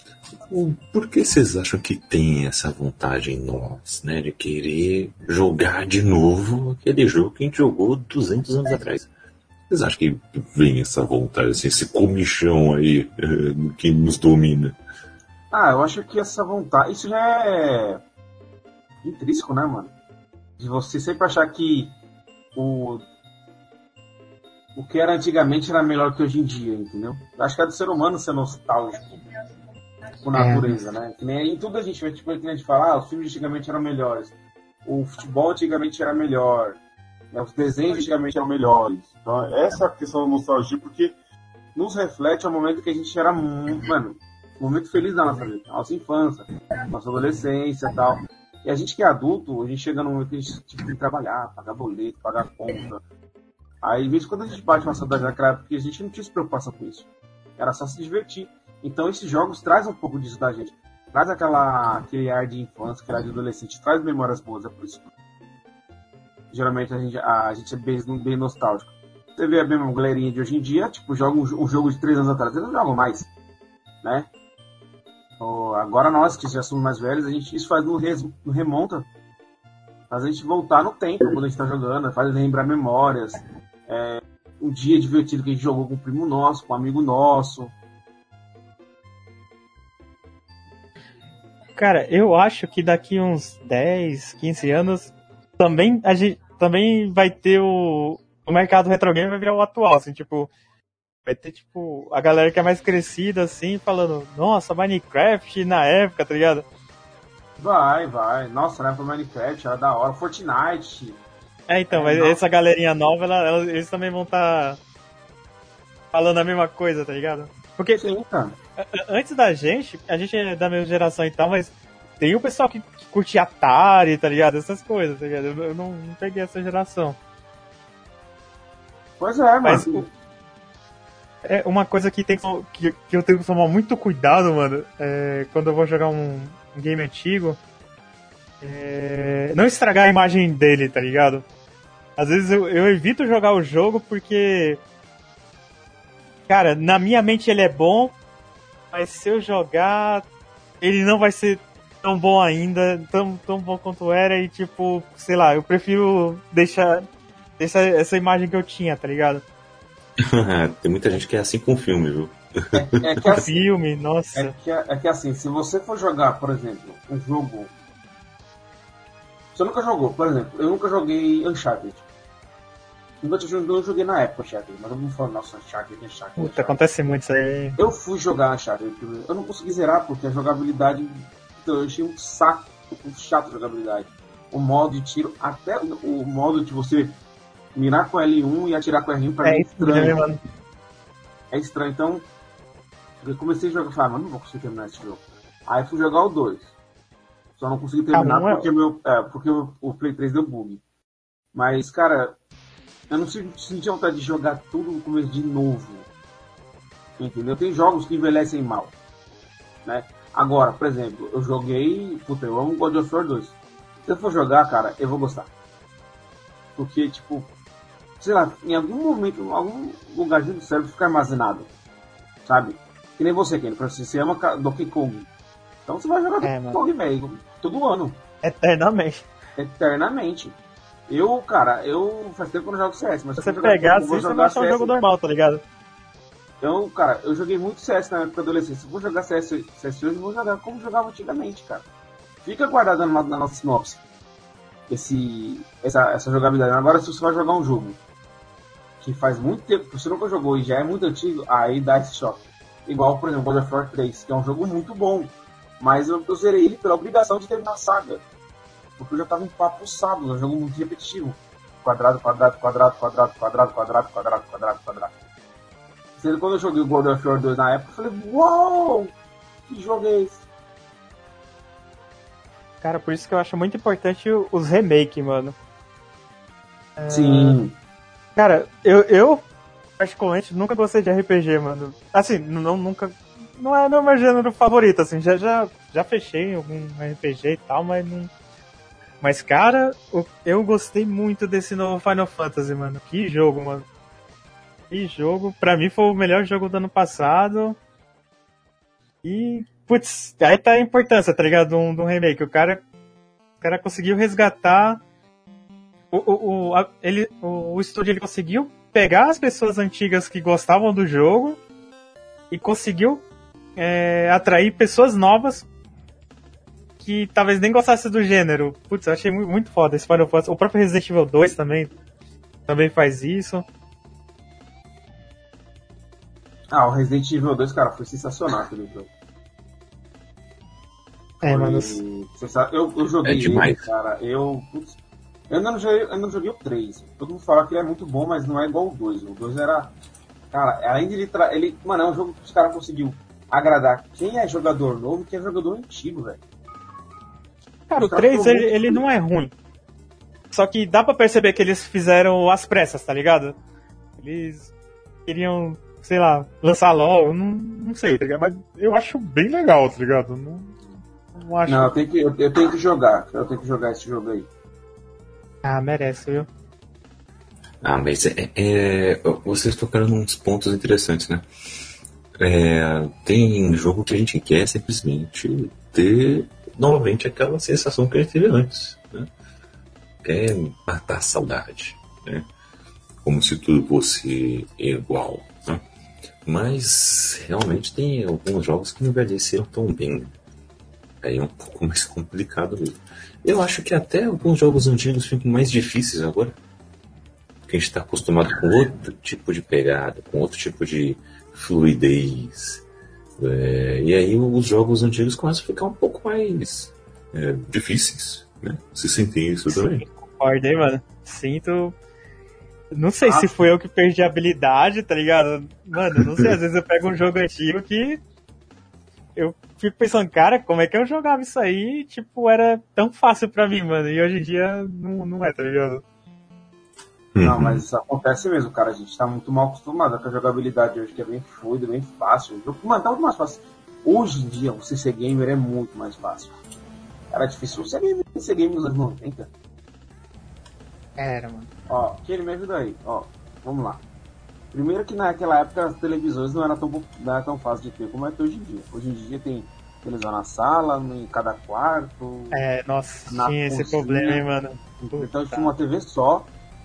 por que vocês acham que tem essa vontade em nós, né, de querer jogar de novo aquele jogo que a gente jogou 200 anos atrás? Vocês acham que vem essa vontade, assim, esse comichão aí é, que nos domina? Ah, eu acho que essa vontade. Isso já é intrínseco, né, mano? De você sempre achar que o o que era antigamente era melhor que hoje em dia, entendeu? Acho que é do ser humano ser nostálgico com a é. natureza, é. né? Que nem em tudo a gente vai, tipo, a gente fala, ah, os filmes antigamente eram melhores. O futebol antigamente era melhor. Né? Os desenhos antigamente eram melhores. Então, essa é a questão da nostalgia, porque nos reflete ao momento que a gente era, mano, um momento feliz da nossa vida, nossa infância, nossa adolescência e tal. E a gente que é adulto, a gente chega num momento que a gente tipo, tem que trabalhar, pagar boleto, pagar conta. Aí, de vez em quando a gente bate uma saudade daquela época, porque a gente não tinha se preocupação com isso. Era só se divertir. Então, esses jogos trazem um pouco disso da gente. Traz aquela, aquele ar de infância, aquele ar de adolescente, traz memórias boas, é por isso. Geralmente a gente, a, gente é bem, bem nostálgico. Você vê a mesma galerinha de hoje em dia, tipo, joga um, um jogo de três anos atrás, eles não jogam mais, né? agora nós, que já somos mais velhos, a gente, isso faz no, res, no remonta, faz a gente voltar no tempo quando a gente tá jogando, faz lembrar memórias, é, um dia divertido que a gente jogou com um primo nosso, com um amigo nosso. Cara, eu acho que daqui uns 10, 15 anos também a gente também vai ter o, o mercado retro game vai virar o atual, assim, tipo, vai ter, tipo, a galera que é mais crescida, assim, falando, nossa, Minecraft na época, tá ligado? Vai, vai. Nossa, na época Minecraft era da hora. Fortnite. É, então, mas essa galerinha nova, ela, ela, eles também vão estar tá falando a mesma coisa, tá ligado? Porque Sim, cara. antes da gente, a gente é da mesma geração e tal, mas tem o pessoal que, que curte Atari, tá ligado? Essas coisas, tá ligado? Eu, eu não, não, peguei essa geração. Pois é, mas. mas é uma coisa que, tem, que, que eu tenho que tomar muito cuidado, mano, é, quando eu vou jogar um, um game antigo. É, não estragar a imagem dele, tá ligado? Às vezes eu, eu evito jogar o jogo porque. Cara, na minha mente ele é bom, mas se eu jogar, ele não vai ser tão bom ainda, tão, tão bom quanto era, e tipo, sei lá, eu prefiro deixar, deixar essa imagem que eu tinha, tá ligado? Tem muita gente que é assim com filme, viu? É, é que assim, filme, nossa. É que, é que assim, se você for jogar, por exemplo, um jogo. Você nunca jogou, por exemplo, eu nunca joguei Uncharted. Eu joguei na época Uncharted, mas eu não falo, nossa, Uncharted, Uncharted. Puta, acontece muito isso aí. Eu fui jogar Uncharted, eu não consegui zerar porque a jogabilidade. Então, eu achei um saco, um chato a jogabilidade. O modo de tiro, até o modo de você mirar com L1 e atirar com R1 pra é mim é estranho. Mano. É estranho, então. Eu comecei a jogar e falei, ah, mas não vou conseguir terminar esse jogo. Aí fui jogar o 2. Só não consegui terminar ah, porque, é... meu, é, porque o Play 3 deu bug. Mas, cara, eu não senti vontade de jogar tudo no começo de novo. Entendeu? Tem jogos que envelhecem mal. Né? Agora, por exemplo, eu joguei. Puta, eu amo God of War 2. Se eu for jogar, cara, eu vou gostar. Porque, tipo, sei lá, em algum momento, em algum lugarzinho do cérebro fica armazenado. Sabe? Que nem você, Ken. Você ama Donkey Kong. Então você vai jogar é, Donkey Kong, velho. Todo ano. Eternamente. Eternamente. Eu, cara, eu faz tempo que eu não jogo CS, mas se você pegar assim, você vai achar um jogo normal, tá ligado? Então, cara, eu joguei muito CS na época da adolescência. Se vou jogar CS, CS hoje, eu vou jogar como jogava antigamente, cara. Fica guardado na, na nossa sinopse. Esse, essa, essa jogabilidade. Agora, se você vai jogar um jogo que faz muito tempo que você nunca jogou e já é muito antigo, aí dá esse choque. Igual, por exemplo, God of War 3, que é um jogo muito bom, mas eu, eu zerei ele pela obrigação de terminar a saga. Porque eu já tava empapuçado, é um jogo muito repetitivo. Quadrado, quadrado, quadrado, quadrado, quadrado, quadrado, quadrado, quadrado, quadrado. Sendo quando eu joguei o God of War 2 na época, eu falei, uau! Que jogo é esse? Cara, por isso que eu acho muito importante os remakes, mano. Sim. Cara, eu, eu particularmente nunca gostei de RPG, mano. Assim, não nunca. Não é meu gênero favorito, assim, já, já, já fechei algum RPG e tal, mas não. Mas, cara, eu gostei muito desse novo Final Fantasy, mano. Que jogo, mano. Que jogo. Pra mim foi o melhor jogo do ano passado. E, putz, aí tá a importância, tá ligado? De um, de um remake. O cara, o cara conseguiu resgatar o, o, o, ele, o, o estúdio ele conseguiu pegar as pessoas antigas que gostavam do jogo e conseguiu é, atrair pessoas novas que talvez nem gostassem do gênero. Putz, eu achei muito foda esse Final Fantasy. O próprio Resident Evil 2 também, também faz isso. Ah, o Resident Evil 2, cara, foi sensacional aquele jogo. É, mano. Eu, eu joguei é demais. Ele, cara. Eu. Putz, Eu ainda não joguei, ainda não joguei o 3. Todo mundo fala que ele é muito bom, mas não é igual o 2. O 2 era. Cara, além de ele. Tra... ele mano, é um jogo que os caras conseguiu agradar quem é jogador novo e quem é jogador antigo, velho. Cara, o 3 ele, ele não é ruim. Só que dá pra perceber que eles fizeram as pressas, tá ligado? Eles queriam, sei lá, lançar LOL, não, não sei, tá ligado? Mas eu acho bem legal, tá ligado? Não, não acho. Não, eu tenho, que, eu, eu tenho que jogar. Eu tenho que jogar esse jogo aí. Ah, merece, viu? Ah, mas é, é, vocês tocaram uns pontos interessantes, né? É, tem jogo que a gente quer simplesmente ter novamente aquela sensação que a gente teve antes. Né? Quer matar a saudade. Né? Como se tudo fosse igual. Né? Mas realmente tem alguns jogos que não envelheceram tão bem. Aí é um pouco mais complicado mesmo. Eu acho que até alguns jogos antigos ficam mais difíceis agora. Porque a gente está acostumado com outro tipo de pegada, com outro tipo de fluidez. É, e aí os jogos antigos começam a ficar um pouco mais é, difíceis, né? Você sente isso Sim, também? Concordo, hein, mano? Sinto. Não sei ah, se foi eu que perdi a habilidade, tá ligado? Mano, não sei, às vezes eu pego um jogo antigo que eu fico pensando, cara, como é que eu jogava isso aí? Tipo, era tão fácil pra mim, mano. E hoje em dia não, não é, tá ligado? Não, uhum. mas isso acontece mesmo, cara. A gente tá muito mal acostumado com a jogabilidade hoje, que é bem fluida, bem fácil. O jogo, mano, tá muito mais fácil. Hoje em dia, você ser gamer é muito mais fácil. Era difícil ser gamer, ser gamer nos anos 90. Era, mano. Ó, que ele me ajuda aí. Ó, vamos lá. Primeiro que naquela época as televisões não era tão, não era tão fácil de ter como é que hoje em dia. Hoje em dia tem televisão na sala, em cada quarto. É, nossa, tinha cozinha. esse problema, hein, mano. Então tinha uma TV só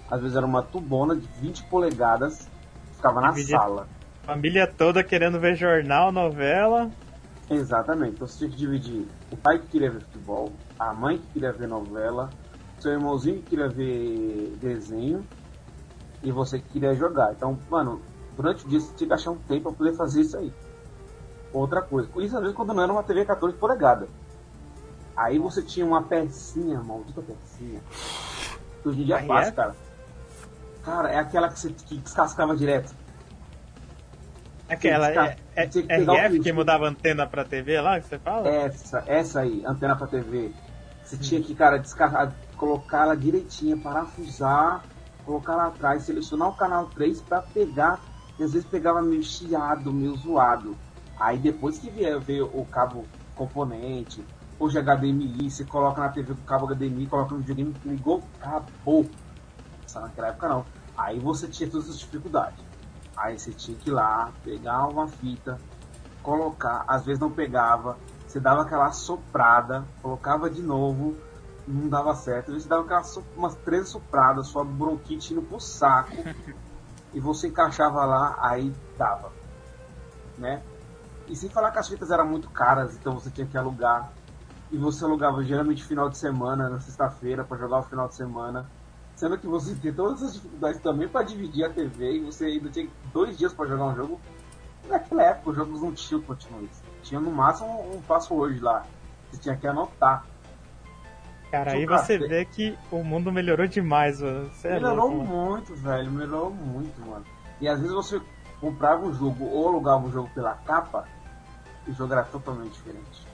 às vezes era uma tubona de 20 polegadas, ficava na família, sala. Família toda querendo ver jornal, novela. Exatamente, então você tinha que dividir o pai que queria ver futebol, a mãe que queria ver novela, seu irmãozinho que queria ver desenho e você que queria jogar. Então, mano, durante o dia você tinha que achar um tempo para poder fazer isso aí. Outra coisa, isso às vezes quando não era uma TV 14 polegadas. Aí você tinha uma pecinha, maldita pecinha. Hoje em dia é? cara. Cara, é aquela que, você, que descascava direto. Aquela, é, é, que é RF que mudava antena pra TV lá, que você fala? Essa, essa aí, antena pra TV. Você hum. tinha que, cara, descarregar, colocar ela direitinha, parafusar, colocar lá atrás, selecionar o canal 3 pra pegar, e às vezes pegava meio chiado, meio zoado. Aí depois que vier ver o cabo componente, hoje HDMI, você coloca na TV com o cabo HDMI, coloca no videogame, ligou, acabou. Naquela época não. Aí você tinha todas as dificuldades. Aí você tinha que ir lá, pegar uma fita, colocar, às vezes não pegava, você dava aquela soprada, colocava de novo, não dava certo, às vezes você dava aquelas, umas três sopradas, sua bronquite indo pro saco, e você encaixava lá, aí dava. Né? E sem falar que as fitas eram muito caras, então você tinha que alugar. E você alugava geralmente final de semana, na sexta-feira, para jogar o final de semana. Sendo que você tem todas as dificuldades também para dividir a TV e você ainda tinha dois dias para jogar um jogo. Naquela época os jogos não tinham continuous. Tinha no máximo um password lá. Você tinha que anotar. Cara, aí você vê que o mundo melhorou demais, mano. Você é melhorou louco, muito, mano. velho. Melhorou muito, mano. E às vezes você comprava um jogo ou alugava um jogo pela capa e o jogo era totalmente diferente.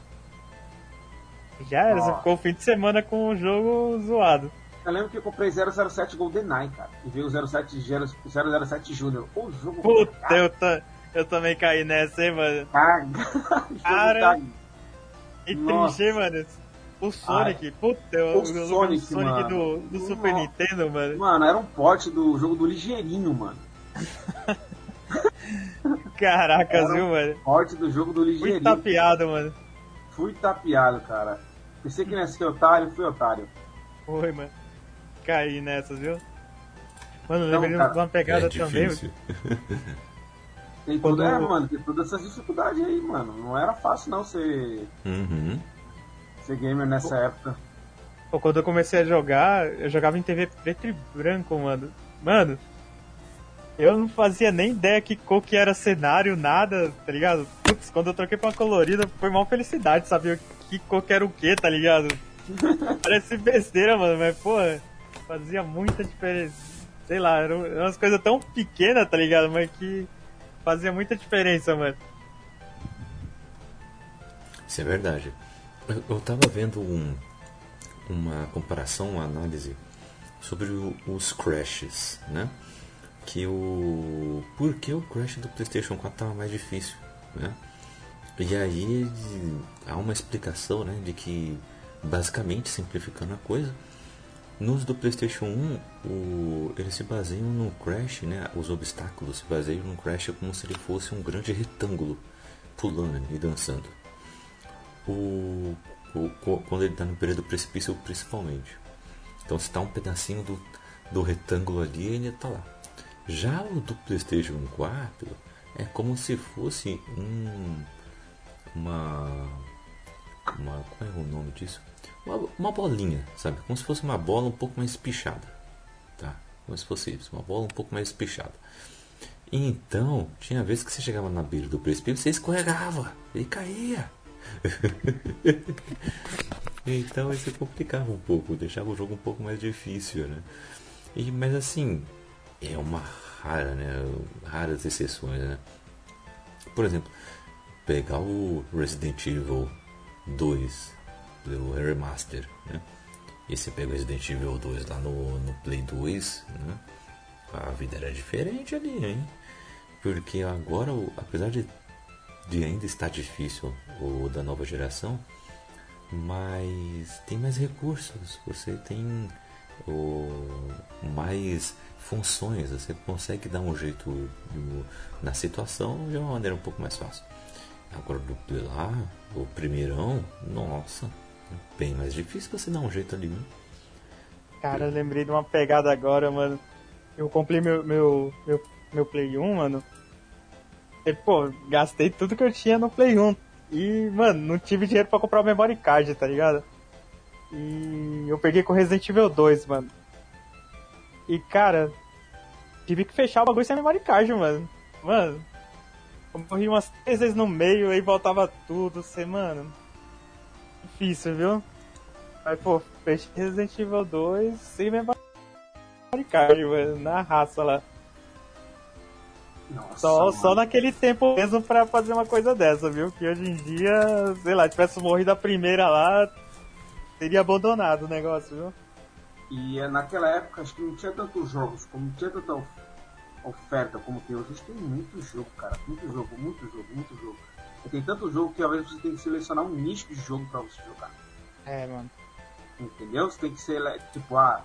Já era, você ficou o fim de semana com o jogo zoado. Eu lembro que eu comprei 007 GoldenEye, cara. E veio o 07, 007 Júnior. O jogo. Puta, eu, ta, eu também caí nessa, hein, mano. Caga. Cara. E triste, mano. O Sonic, Ai. puta, o, o Sonic, Sonic do, do Super Nintendo, mano. Mano, era um porte do jogo do Ligeirinho, mano. Caracas, viu, mano? Porte do jogo do Ligeirinho. Fui tapeado, mano. Fui tapeado, cara. Pensei que nesse otário, fui otário. Foi, mano cair nessas, viu? Mano, eu lembrei de uma pegada é também. Tem Quando... é, mano, tem todas essas dificuldades aí, mano. Não era fácil não ser. Uhum. Ser gamer nessa Pô. época. Pô, quando eu comecei a jogar, eu jogava em TV preto e branco, mano. Mano, eu não fazia nem ideia que cor que era cenário, nada, tá ligado? Putz, quando eu troquei pra uma colorida, foi mal felicidade saber que cor que era o que, tá ligado? Parece besteira, mano, mas, pô, Fazia muita diferença. Sei lá, eram umas coisas tão pequenas, tá ligado? Mas que fazia muita diferença, mano. Isso é verdade. Eu, eu tava vendo um, uma comparação, uma análise sobre o, os crashes, né? Que o. Por que o crash do PlayStation 4 tava mais difícil, né? E aí há uma explicação, né? De que, basicamente, simplificando a coisa, nos do PlayStation 1, o, eles se baseiam no crash, né? Os obstáculos se baseiam no crash como se ele fosse um grande retângulo pulando e dançando. O, o, quando ele está no período do precipício, principalmente. Então, se está um pedacinho do, do retângulo ali, ele está lá. Já o do PlayStation 4 é como se fosse um. Uma. Uma. Qual é o nome disso? Uma, uma bolinha, sabe? Como se fosse uma bola um pouco mais espichada. Tá? Como se fosse isso, uma bola um pouco mais espichada. Então, tinha vezes que você chegava na beira do precipício, você escorregava e caía. então isso complicava um pouco, deixava o jogo um pouco mais difícil, né? E, mas assim, é uma rara, né? Raras exceções, né? Por exemplo, pegar o Resident Evil 2 do Remaster, né? E você pega o Resident Evil 2 lá no, no Play 2, né? A vida era diferente ali, hein? Porque agora, apesar de, de ainda estar difícil o da nova geração, mas tem mais recursos, você tem o, mais funções, você consegue dar um jeito na situação de uma maneira um pouco mais fácil. Agora do lá, o primeirão, nossa, bem mais difícil você dar um jeito ali, né? Cara, eu lembrei de uma pegada agora, mano. Eu comprei meu, meu, meu, meu Play 1, mano. E, pô, gastei tudo que eu tinha no Play 1. E, mano, não tive dinheiro pra comprar o memory card, tá ligado? E eu peguei com Resident Evil 2, mano. E, cara, tive que fechar o bagulho sem memory card, mano. Mano, eu morri umas três vezes no meio, aí voltava tudo, você, mano. Difícil, viu? Mas, pô, fechei Resident Evil 2 sem memory card, mano, na raça lá. Nossa, só, só naquele tempo mesmo pra fazer uma coisa dessa, viu? Que hoje em dia, sei lá, tivesse morrido a primeira lá, teria abandonado o negócio, viu? E é, naquela época acho que não tinha tantos jogos, como não tinha tanta oferta como tem hoje. A gente tem muito jogo, cara. Muito jogo, muito jogo, muito jogo. Tem tanto jogo que às vezes você tem que selecionar um nicho de jogo pra você jogar. É, mano. Entendeu? Você tem que ser, tipo, ah,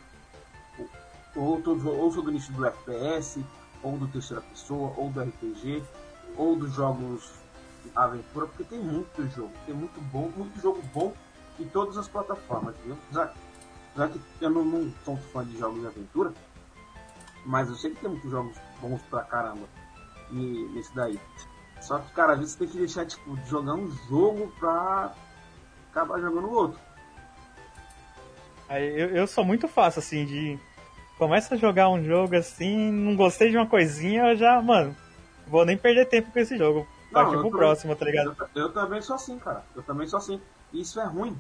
ou, ou, ou sou do nicho do FPS, ou do terceira pessoa, ou do RPG, ou dos jogos aventura, porque tem muito jogo, tem muito bom, muito jogo bom em todas as plataformas, viu? Já, já que eu não, não sou fã de jogos de aventura, mas eu sei que tem muitos jogos bons pra caramba e, nesse daí. Só que, cara, às vezes você tem que deixar, tipo, jogar um jogo pra acabar jogando outro. Eu, eu sou muito fácil, assim, de começa a jogar um jogo assim, não gostei de uma coisinha, eu já, mano, vou nem perder tempo com esse jogo. Partir pro próximo, tá ligado? Eu, eu, também sou assim, cara. Eu também sou assim. E isso é ruim.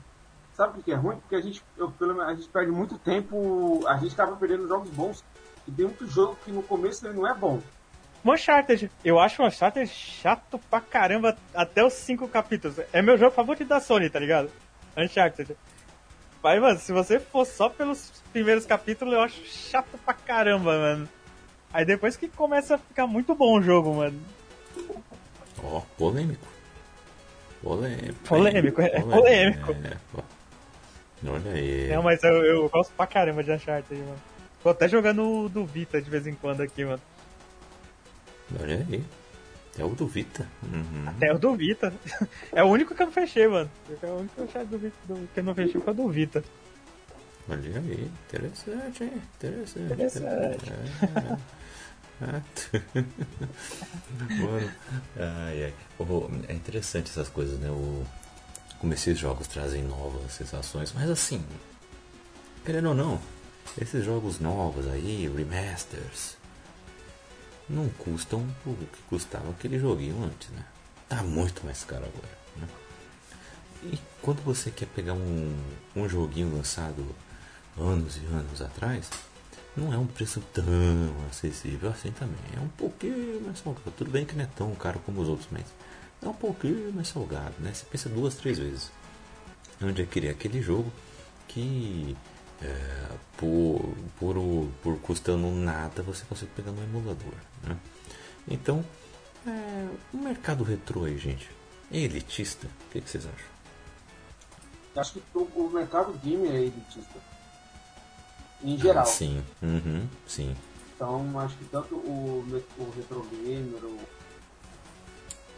Sabe o que é ruim? Porque a gente, eu, pelo a gente perde muito tempo, a gente acaba perdendo jogos bons. E tem muito jogo que no começo ele não é bom. Uncharted, eu acho o Uncharted chato pra caramba até os cinco capítulos. É meu jogo favorito da Sony, tá ligado? Uncharted. Mas, mano, se você for só pelos primeiros capítulos, eu acho chato pra caramba, mano. Aí depois que começa a ficar muito bom o jogo, mano. Ó, oh, polêmico. Polêmico. Polêmico, é polêmico. É, Olha aí. Não, mas eu, eu gosto pra caramba de Uncharted, mano. Tô até jogando do Vita de vez em quando aqui, mano. Olha aí. É o do Vita. Uhum. É o do Vita. É o único que eu não fechei, mano. É o único do Vita do, que eu não fechei foi o do Vita. Olha aí, interessante, hein? Interessante. Interessante. É, é. Mano, ai, ai. Oh, é interessante essas coisas, né? O, como esses jogos trazem novas sensações, mas assim, querendo ou não, esses jogos novos aí, remasters, não custam o que custava aquele joguinho antes, né? Tá muito mais caro agora, né? E quando você quer pegar um, um joguinho lançado anos e anos atrás, não é um preço tão acessível assim também. É um pouquinho mais salgado. Tudo bem que não é tão caro como os outros, mas é um pouquinho mais salgado, né? Você pensa duas, três vezes. Onde é querer aquele jogo que é, por, por, por custando nada você consegue pegar no emulador. Né? Então, é, o mercado retrô aí, gente, é elitista? O que, que vocês acham? Acho que o, o mercado game é elitista. Em geral. Ah, sim, uhum, sim. Então, acho que tanto o, o retro gamer, o,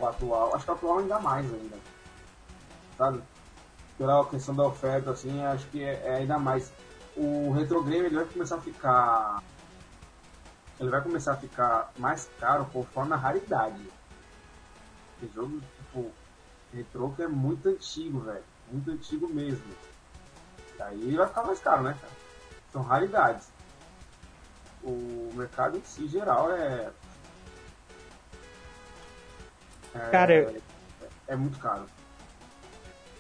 o atual, acho que o atual ainda mais ainda. Sabe? Pela questão da oferta, assim, acho que é, é ainda mais. O retro gamer ele vai começar a ficar. Ele vai começar a ficar mais caro conforme a raridade. Esse jogo, tipo, retro que é muito antigo, velho. Muito antigo mesmo. Aí vai ficar mais caro, né, cara? São raridades. O mercado em si geral é. é cara, é, é muito caro.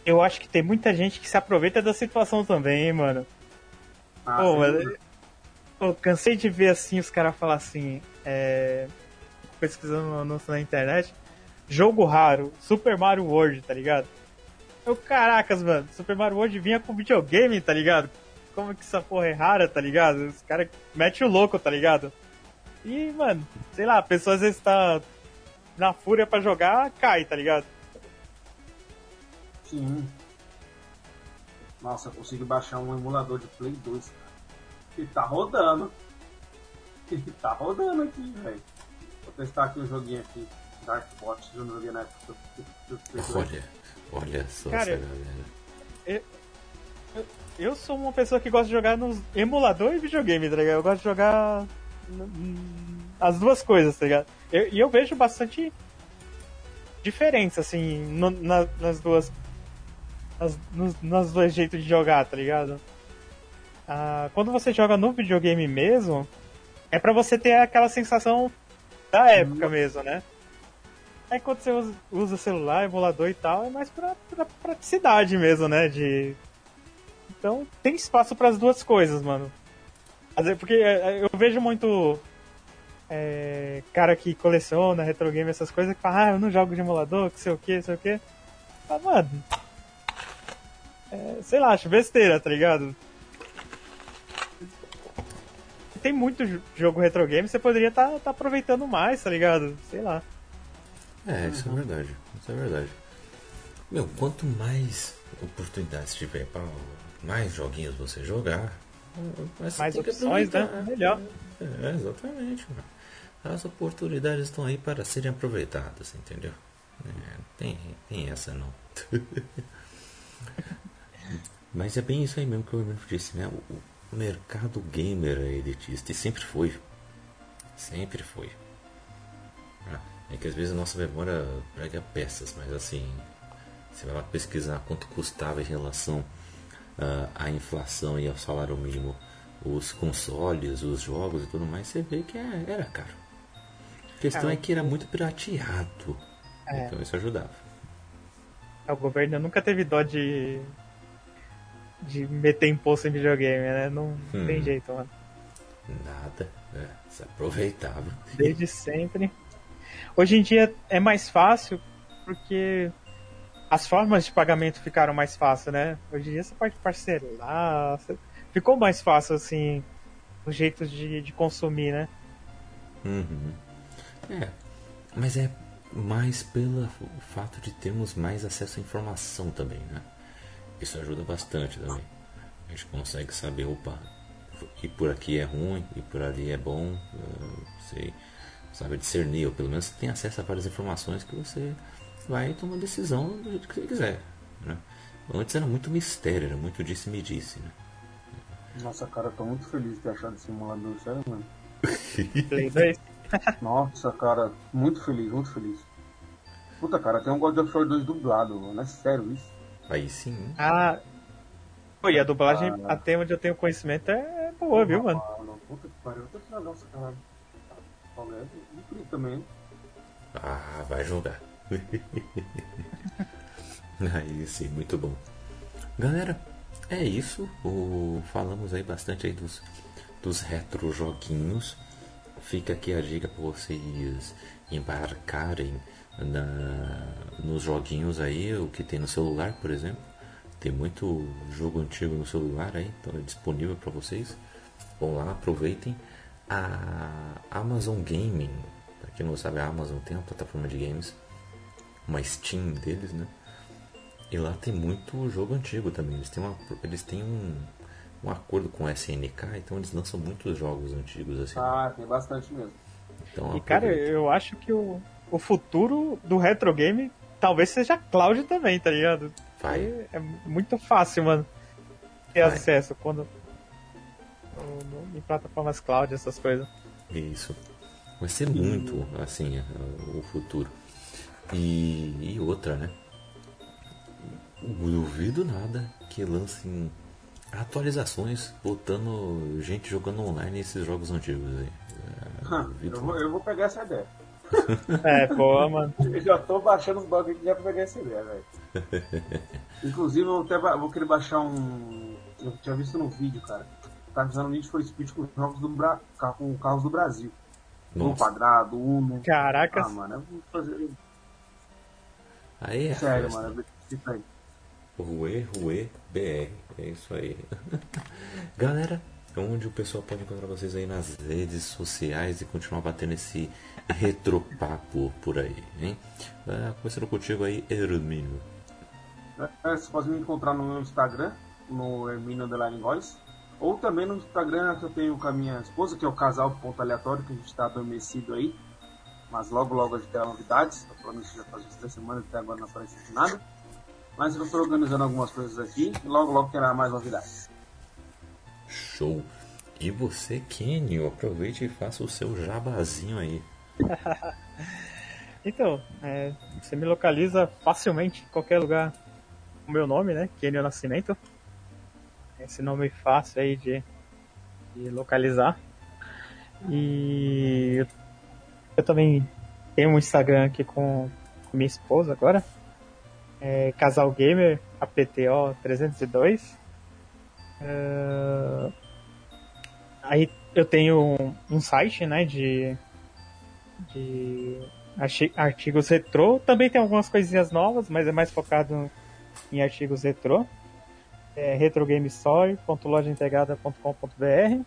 Eu acho que tem muita gente que se aproveita da situação também, hein, mano. Ah, eu cansei de ver assim os caras falar assim, é, pesquisando um anúncio na internet, jogo raro, Super Mario World, tá ligado? Eu, caracas, mano, Super Mario World vinha com videogame, tá ligado? como que essa porra é rara, tá ligado? Os caras metem o louco, tá ligado? E, mano, sei lá, a pessoa às vezes tá na fúria pra jogar, cai, tá ligado? Sim. Nossa, eu consegui baixar um emulador de Play 2, cara. E tá rodando. E tá rodando aqui, velho. Vou testar aqui o um joguinho aqui. Darkbot, eu não joguei na época Olha, olha só cara, essa galera. Eu, eu sou uma pessoa que gosta de jogar nos emulador e videogame, tá ligado? Eu gosto de jogar as duas coisas, tá ligado? Eu, e eu vejo bastante diferença, assim, no, na, nas duas. Nas, nos, nos dois jeitos de jogar, tá ligado? Ah, quando você joga no videogame mesmo, é para você ter aquela sensação da época uhum. mesmo, né? Aí quando você usa, usa celular, emulador e tal, é mais pra, pra praticidade mesmo, né? De então tem espaço para as duas coisas, mano. Porque é, é, eu vejo muito é, cara que coleciona retro game, essas coisas, que fala, ah, eu não jogo de emulador, que sei o que, sei o que. Ah, mano. É, sei lá, acho besteira, tá ligado? Tem muito jogo retro game, você poderia estar tá, tá aproveitando mais, tá ligado? Sei lá. É, isso uhum. é verdade. Isso é verdade. Meu, quanto mais oportunidades tiver para mais joguinhos você jogar, mais opções, né? Melhor. É, exatamente. As oportunidades estão aí para serem aproveitadas, entendeu? É, tem, tem essa não. Mas é bem isso aí mesmo que eu disse, né? O, o mercado gamer é elitista e sempre foi. Sempre foi. É que às vezes a nossa memória prega peças, mas assim, você vai lá pesquisar quanto custava em relação uh, a inflação e ao salário mínimo os consoles, os jogos e tudo mais, você vê que é, era caro. A questão é, é que era muito pirateado. É. Então isso ajudava. É, o governo nunca teve dó de. De meter imposto em videogame, né? Não hum. tem jeito, mano. Nada. É, se aproveitava. Desde sempre. Hoje em dia é mais fácil porque as formas de pagamento ficaram mais fáceis, né? Hoje em dia você pode parcelar, ficou mais fácil, assim, os jeitos de, de consumir, né? Uhum. É, mas é mais pelo fato de termos mais acesso à informação também, né? Isso ajuda bastante também. A gente consegue saber, opa, e por aqui é ruim, e por ali é bom, sei, sabe discernir, ou pelo menos tem acesso a várias informações que você vai tomar decisão do jeito que você quiser. Né? Antes era muito mistério, era muito disse-me-disse. Né? Nossa, cara, eu tô muito feliz de ter achado esse simulador, sério, mano. Play 2? Nossa, cara, muito feliz, muito feliz. Puta, cara, tem um God of War 2 dublado, mano. É sério isso? Aí sim. Ah. Pô, e a dublagem, ah, até onde eu tenho conhecimento, é boa, viu, mano? Puta que pariu, eu tô que legal essa cara. Incrível também. Ah, vai jogar. Aí sim, muito bom. Galera, é isso. O, falamos aí bastante aí dos, dos retro joguinhos. Fica aqui a dica para vocês embarcarem na, nos joguinhos aí, o que tem no celular, por exemplo. Tem muito jogo antigo no celular aí, então é disponível para vocês. Vão lá, aproveitem. A Amazon Gaming, para quem não sabe, a Amazon tem uma plataforma de games, uma Steam deles, né? E lá tem muito jogo antigo também. Eles têm, uma, eles têm um, um acordo com a SNK, então eles lançam muitos jogos antigos assim. Ah, tem bastante mesmo. Então, e cara, eu acho que o, o futuro do retro game talvez seja cloud também, tá ligado? Vai. É muito fácil, mano, ter Vai. acesso quando em plataformas cloud, essas coisas. Isso. Vai ser muito, assim, o futuro. E, e outra, né? Duvido nada que lancem atualizações botando gente jogando online esses jogos antigos aí. É, eu, vou, eu vou pegar essa ideia. É, pô, mano. Eu já tô baixando os bugs aqui já pra pegar essa ideia, velho. Inclusive, eu até vou querer baixar um. Eu tinha visto no vídeo, cara. Tá fazendo Need for Speed com jogos do Bra... com carros do Brasil. No quadrado, Uno. Caraca. Ah, mano, eu vou fazer. Aí é. Sério, mano, eu aí. Rue, Rue, BR. É isso aí. Galera, onde o pessoal pode encontrar vocês aí nas redes sociais e continuar batendo esse retropapo por aí, hein? Uh, começando contigo aí, Hermínio. É, você pode me encontrar no meu Instagram, no Hermínio Underline Voice, ou também no Instagram que eu tenho com a minha esposa, que é o casal ponto aleatório, que a gente está adormecido aí. Mas logo logo a gente terá novidades. Estou falando isso já faz três semanas, até agora não apareceu nada. Mas eu estou organizando algumas coisas aqui e logo logo terá mais novidades. Show! E você, Kenio, aproveite e faça o seu jabazinho aí. então, é, você me localiza facilmente em qualquer lugar o meu nome, né? Kenio Nascimento. Esse nome fácil aí de, de localizar. E eu também tenho um Instagram aqui com, com minha esposa agora é, Casal Gamer, APTO 302. Uh, aí eu tenho um, um, site, né, de, de artigos retrô. Também tem algumas coisinhas novas, mas é mais focado em artigos retrô. É retrogamestory.lojaintegrada.com.br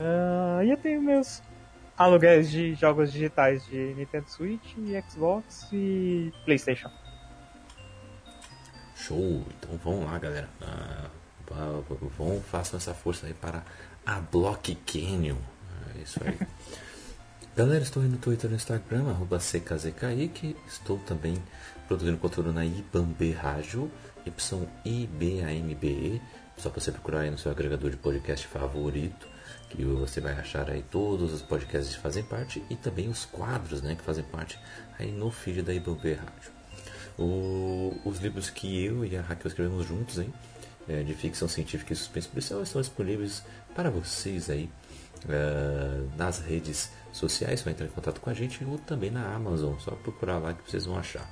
uh, E eu tenho meus aluguéis de jogos digitais de Nintendo Switch, Xbox e Playstation. Show! Então vamos lá, galera. Ah, vão, façam essa força aí para a Block Canyon. É isso aí. galera, estou aí no Twitter e no Instagram, arroba CKZKIC. Estou também produzindo conteúdo na IBAMB Rádio, YIBAMBE. Só para você procurar aí no seu agregador de podcast favorito, que você vai achar aí todos os podcasts que fazem parte e também os quadros né, que fazem parte aí no feed da IBAMB Rádio. O, os livros que eu e a Raquel escrevemos juntos, hein, é, de ficção científica e suspense policial, estão disponíveis para vocês aí uh, nas redes sociais. Vai entrar em contato com a gente ou também na Amazon. Só procurar lá que vocês vão achar.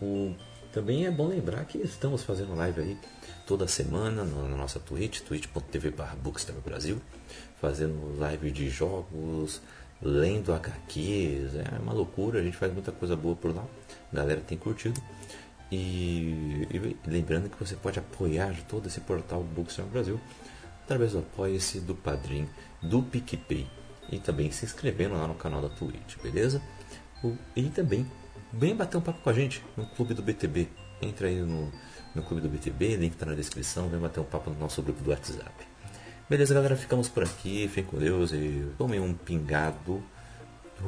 O, também é bom lembrar que estamos fazendo live aí toda semana na nossa Twitch, twitch.tv Brasil, fazendo live de jogos, lendo HQs, é uma loucura, a gente faz muita coisa boa por lá, a galera tem curtido. E, e lembrando que você pode apoiar todo esse portal Bookstore Brasil através do Apoia-se, do Padrim, do PicPay e também se inscrevendo lá no canal da Twitch, beleza? E também vem bater um papo com a gente no Clube do BTB. Entra aí no, no Clube do BTB, link tá na descrição, vem bater um papo no nosso grupo do WhatsApp. Beleza, galera, ficamos por aqui, fiquem com Deus e tomem um pingado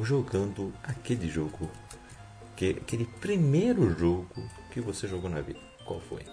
jogando aquele jogo, que, aquele primeiro jogo que você jogou na vida. Qual foi?